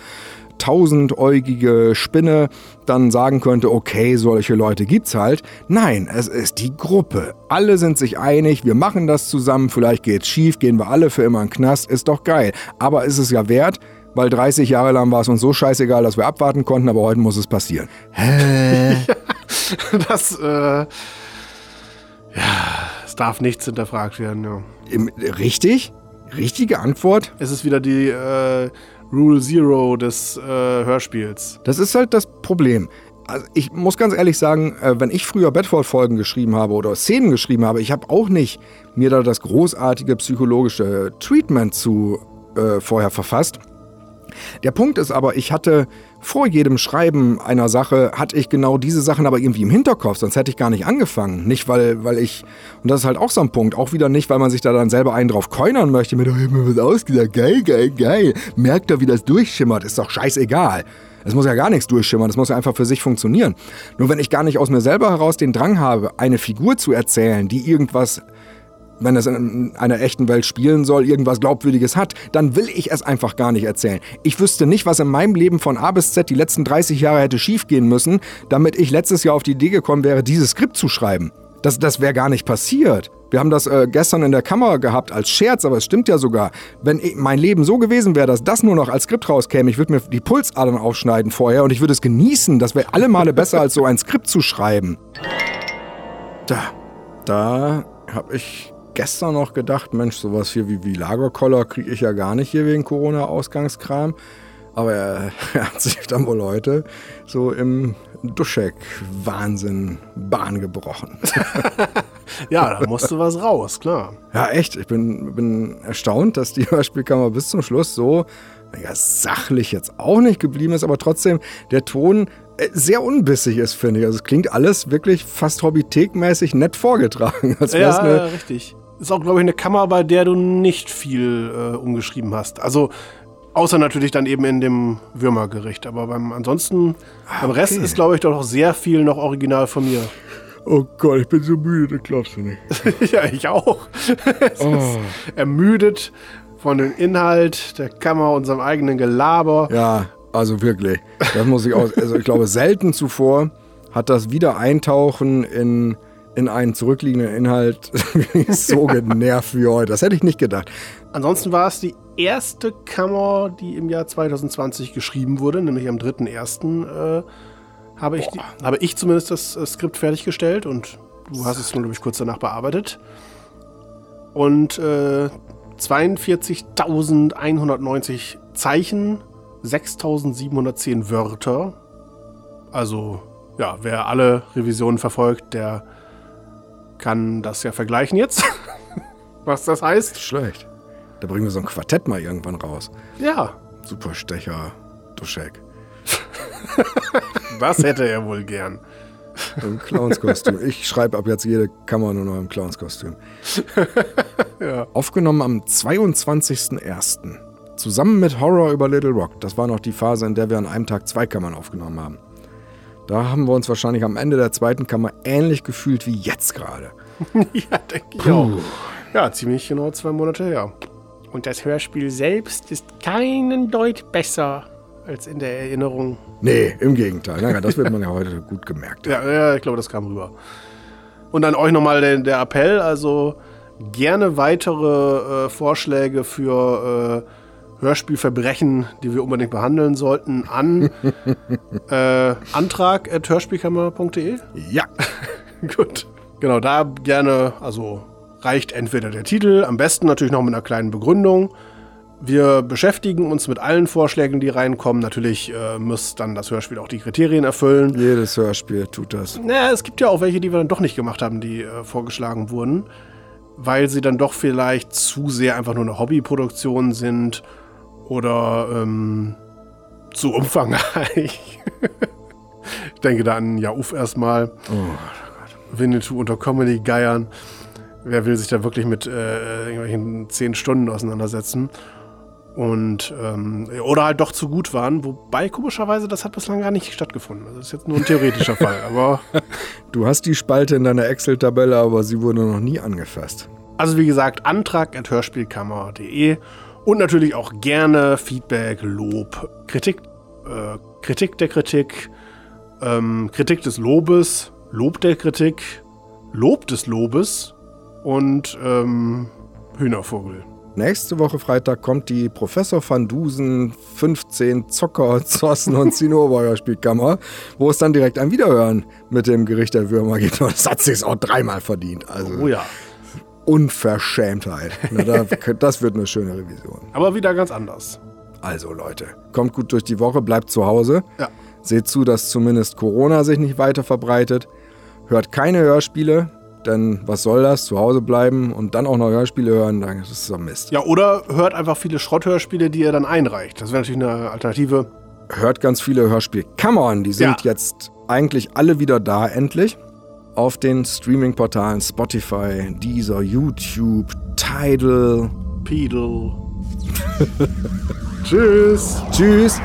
tausendäugige Spinne dann sagen könnte, okay, solche Leute gibt's halt. Nein, es ist die Gruppe. Alle sind sich einig, wir machen das zusammen, vielleicht geht's schief, gehen wir alle für immer in den Knast, ist doch geil. Aber ist es ja wert, weil 30 Jahre lang war es uns so scheißegal, dass wir abwarten konnten, aber heute muss es passieren. Hä? das, äh, ja, es darf nichts hinterfragt werden, ja. Richtig? Richtige Antwort? Es ist wieder die, äh, Rule Zero des äh, Hörspiels. Das ist halt das Problem. Also ich muss ganz ehrlich sagen, äh, wenn ich früher Bedford-Folgen geschrieben habe oder Szenen geschrieben habe, ich habe auch nicht mir da das großartige psychologische Treatment zu äh, vorher verfasst. Der Punkt ist aber, ich hatte vor jedem Schreiben einer Sache, hatte ich genau diese Sachen aber irgendwie im Hinterkopf, sonst hätte ich gar nicht angefangen. Nicht, weil, weil ich, und das ist halt auch so ein Punkt, auch wieder nicht, weil man sich da dann selber einen drauf coinern möchte, mit, oh, ich hab mir was ausgedacht, geil, geil, geil. Merkt doch, wie das durchschimmert, ist doch scheißegal. Es muss ja gar nichts durchschimmern, es muss ja einfach für sich funktionieren. Nur wenn ich gar nicht aus mir selber heraus den Drang habe, eine Figur zu erzählen, die irgendwas wenn es in einer echten Welt spielen soll, irgendwas Glaubwürdiges hat, dann will ich es einfach gar nicht erzählen. Ich wüsste nicht, was in meinem Leben von A bis Z die letzten 30 Jahre hätte schiefgehen müssen, damit ich letztes Jahr auf die Idee gekommen wäre, dieses Skript zu schreiben. Das, das wäre gar nicht passiert. Wir haben das äh, gestern in der Kamera gehabt als Scherz, aber es stimmt ja sogar. Wenn ich, mein Leben so gewesen wäre, dass das nur noch als Skript rauskäme, ich würde mir die Pulsadern aufschneiden vorher und ich würde es genießen. Das wäre alle Male besser, als so ein Skript zu schreiben. Da, da habe ich gestern noch gedacht, Mensch, sowas hier wie, wie Lagerkoller kriege ich ja gar nicht hier wegen Corona-Ausgangskram. Aber er, er, hat sich dann wohl heute so im Duschek-Wahnsinn Bahn gebrochen. ja, da musste was raus, klar. Ja, echt. Ich bin, bin erstaunt, dass die Hörspielkammer bis zum Schluss so ja, sachlich jetzt auch nicht geblieben ist, aber trotzdem der Ton äh, sehr unbissig ist, finde ich. Also es klingt alles wirklich fast hobbythekmäßig nett vorgetragen. Als ja, eine, richtig ist auch, glaube ich, eine Kammer, bei der du nicht viel äh, umgeschrieben hast. Also außer natürlich dann eben in dem Würmergericht. Aber beim ansonsten, ah, beim Rest ist, glaube ich, doch noch sehr viel noch original von mir. Oh Gott, ich bin so müde, das glaubst du nicht. ja, ich auch. oh. ermüdet von dem Inhalt der Kammer, unserem eigenen Gelaber. Ja, also wirklich. Das muss ich auch. Also ich glaube, selten zuvor hat das Wiedereintauchen in in einen zurückliegenden Inhalt so genervt wie heute. Das hätte ich nicht gedacht. Ansonsten war es die erste Kammer, die im Jahr 2020 geschrieben wurde, nämlich am 3.1. Äh, habe, ich, die- habe ich zumindest das äh, Skript fertiggestellt und du hast es, glaube ich, kurz danach bearbeitet. Und äh, 42.190 Zeichen, 6.710 Wörter. Also, ja, wer alle Revisionen verfolgt, der kann das ja vergleichen jetzt. Was das heißt. Schlecht. Da bringen wir so ein Quartett mal irgendwann raus. Ja, Superstecher, Duschek. das hätte er wohl gern. Im Clownskostüm. Ich schreibe ab jetzt jede Kammer nur noch im Clownskostüm. Aufgenommen am 22.01. Zusammen mit Horror über Little Rock. Das war noch die Phase, in der wir an einem Tag zwei Kammern aufgenommen haben. Da haben wir uns wahrscheinlich am Ende der zweiten Kammer ähnlich gefühlt wie jetzt gerade. Ja, denke ich auch. Ja, ziemlich genau zwei Monate her. Und das Hörspiel selbst ist keinen Deut besser als in der Erinnerung. Nee, im Gegenteil. Naja, das wird man ja heute gut gemerkt. Ja, ja ich glaube, das kam rüber. Und an euch nochmal der, der Appell, also gerne weitere äh, Vorschläge für äh, Hörspielverbrechen, die wir unbedingt behandeln sollten, an äh, antrag.hörspielkammer.de. Ja, Gut. Genau, da gerne, also reicht entweder der Titel, am besten natürlich noch mit einer kleinen Begründung. Wir beschäftigen uns mit allen Vorschlägen, die reinkommen. Natürlich äh, muss dann das Hörspiel auch die Kriterien erfüllen. jedes Hörspiel tut das. Naja, es gibt ja auch welche, die wir dann doch nicht gemacht haben, die äh, vorgeschlagen wurden, weil sie dann doch vielleicht zu sehr einfach nur eine Hobbyproduktion sind oder ähm, zu umfangreich. ich denke da an Jauf erstmal. Winnetou unter Comedy-Geiern. Wer will sich da wirklich mit äh, irgendwelchen zehn Stunden auseinandersetzen? Und, ähm, oder halt doch zu gut waren, wobei komischerweise das hat bislang gar nicht stattgefunden. Das ist jetzt nur ein theoretischer Fall, aber Du hast die Spalte in deiner Excel-Tabelle, aber sie wurde noch nie angefasst. Also wie gesagt, Antrag at hörspielkammer.de und natürlich auch gerne Feedback, Lob, Kritik, äh, Kritik der Kritik, ähm, Kritik des Lobes, Lob der Kritik, Lob des Lobes und ähm, Hühnervogel. Nächste Woche Freitag kommt die Professor van Dusen 15 Zocker, Zossen und Zinnober-Spielkammer, wo es dann direkt ein Wiederhören mit dem Gericht der Würmer geht. Und das hat sich auch dreimal verdient. Also Oh ja, Unverschämtheit. Na, da, das wird eine schöne Revision. aber wieder ganz anders. Also Leute, kommt gut durch die Woche, bleibt zu Hause. Ja. Seht zu, dass zumindest Corona sich nicht weiter verbreitet. Hört keine Hörspiele, denn was soll das? Zu Hause bleiben und dann auch noch Hörspiele hören, dann ist es doch Mist. Ja, oder hört einfach viele Schrotthörspiele, die ihr dann einreicht. Das wäre natürlich eine Alternative. hört ganz viele Hörspielkammern. Die sind Ja. jetzt eigentlich alle wieder da, endlich. Auf den Streaming-Portalen Spotify, Deezer, YouTube, Tidal. Pedal. Tschüss. Tschüss.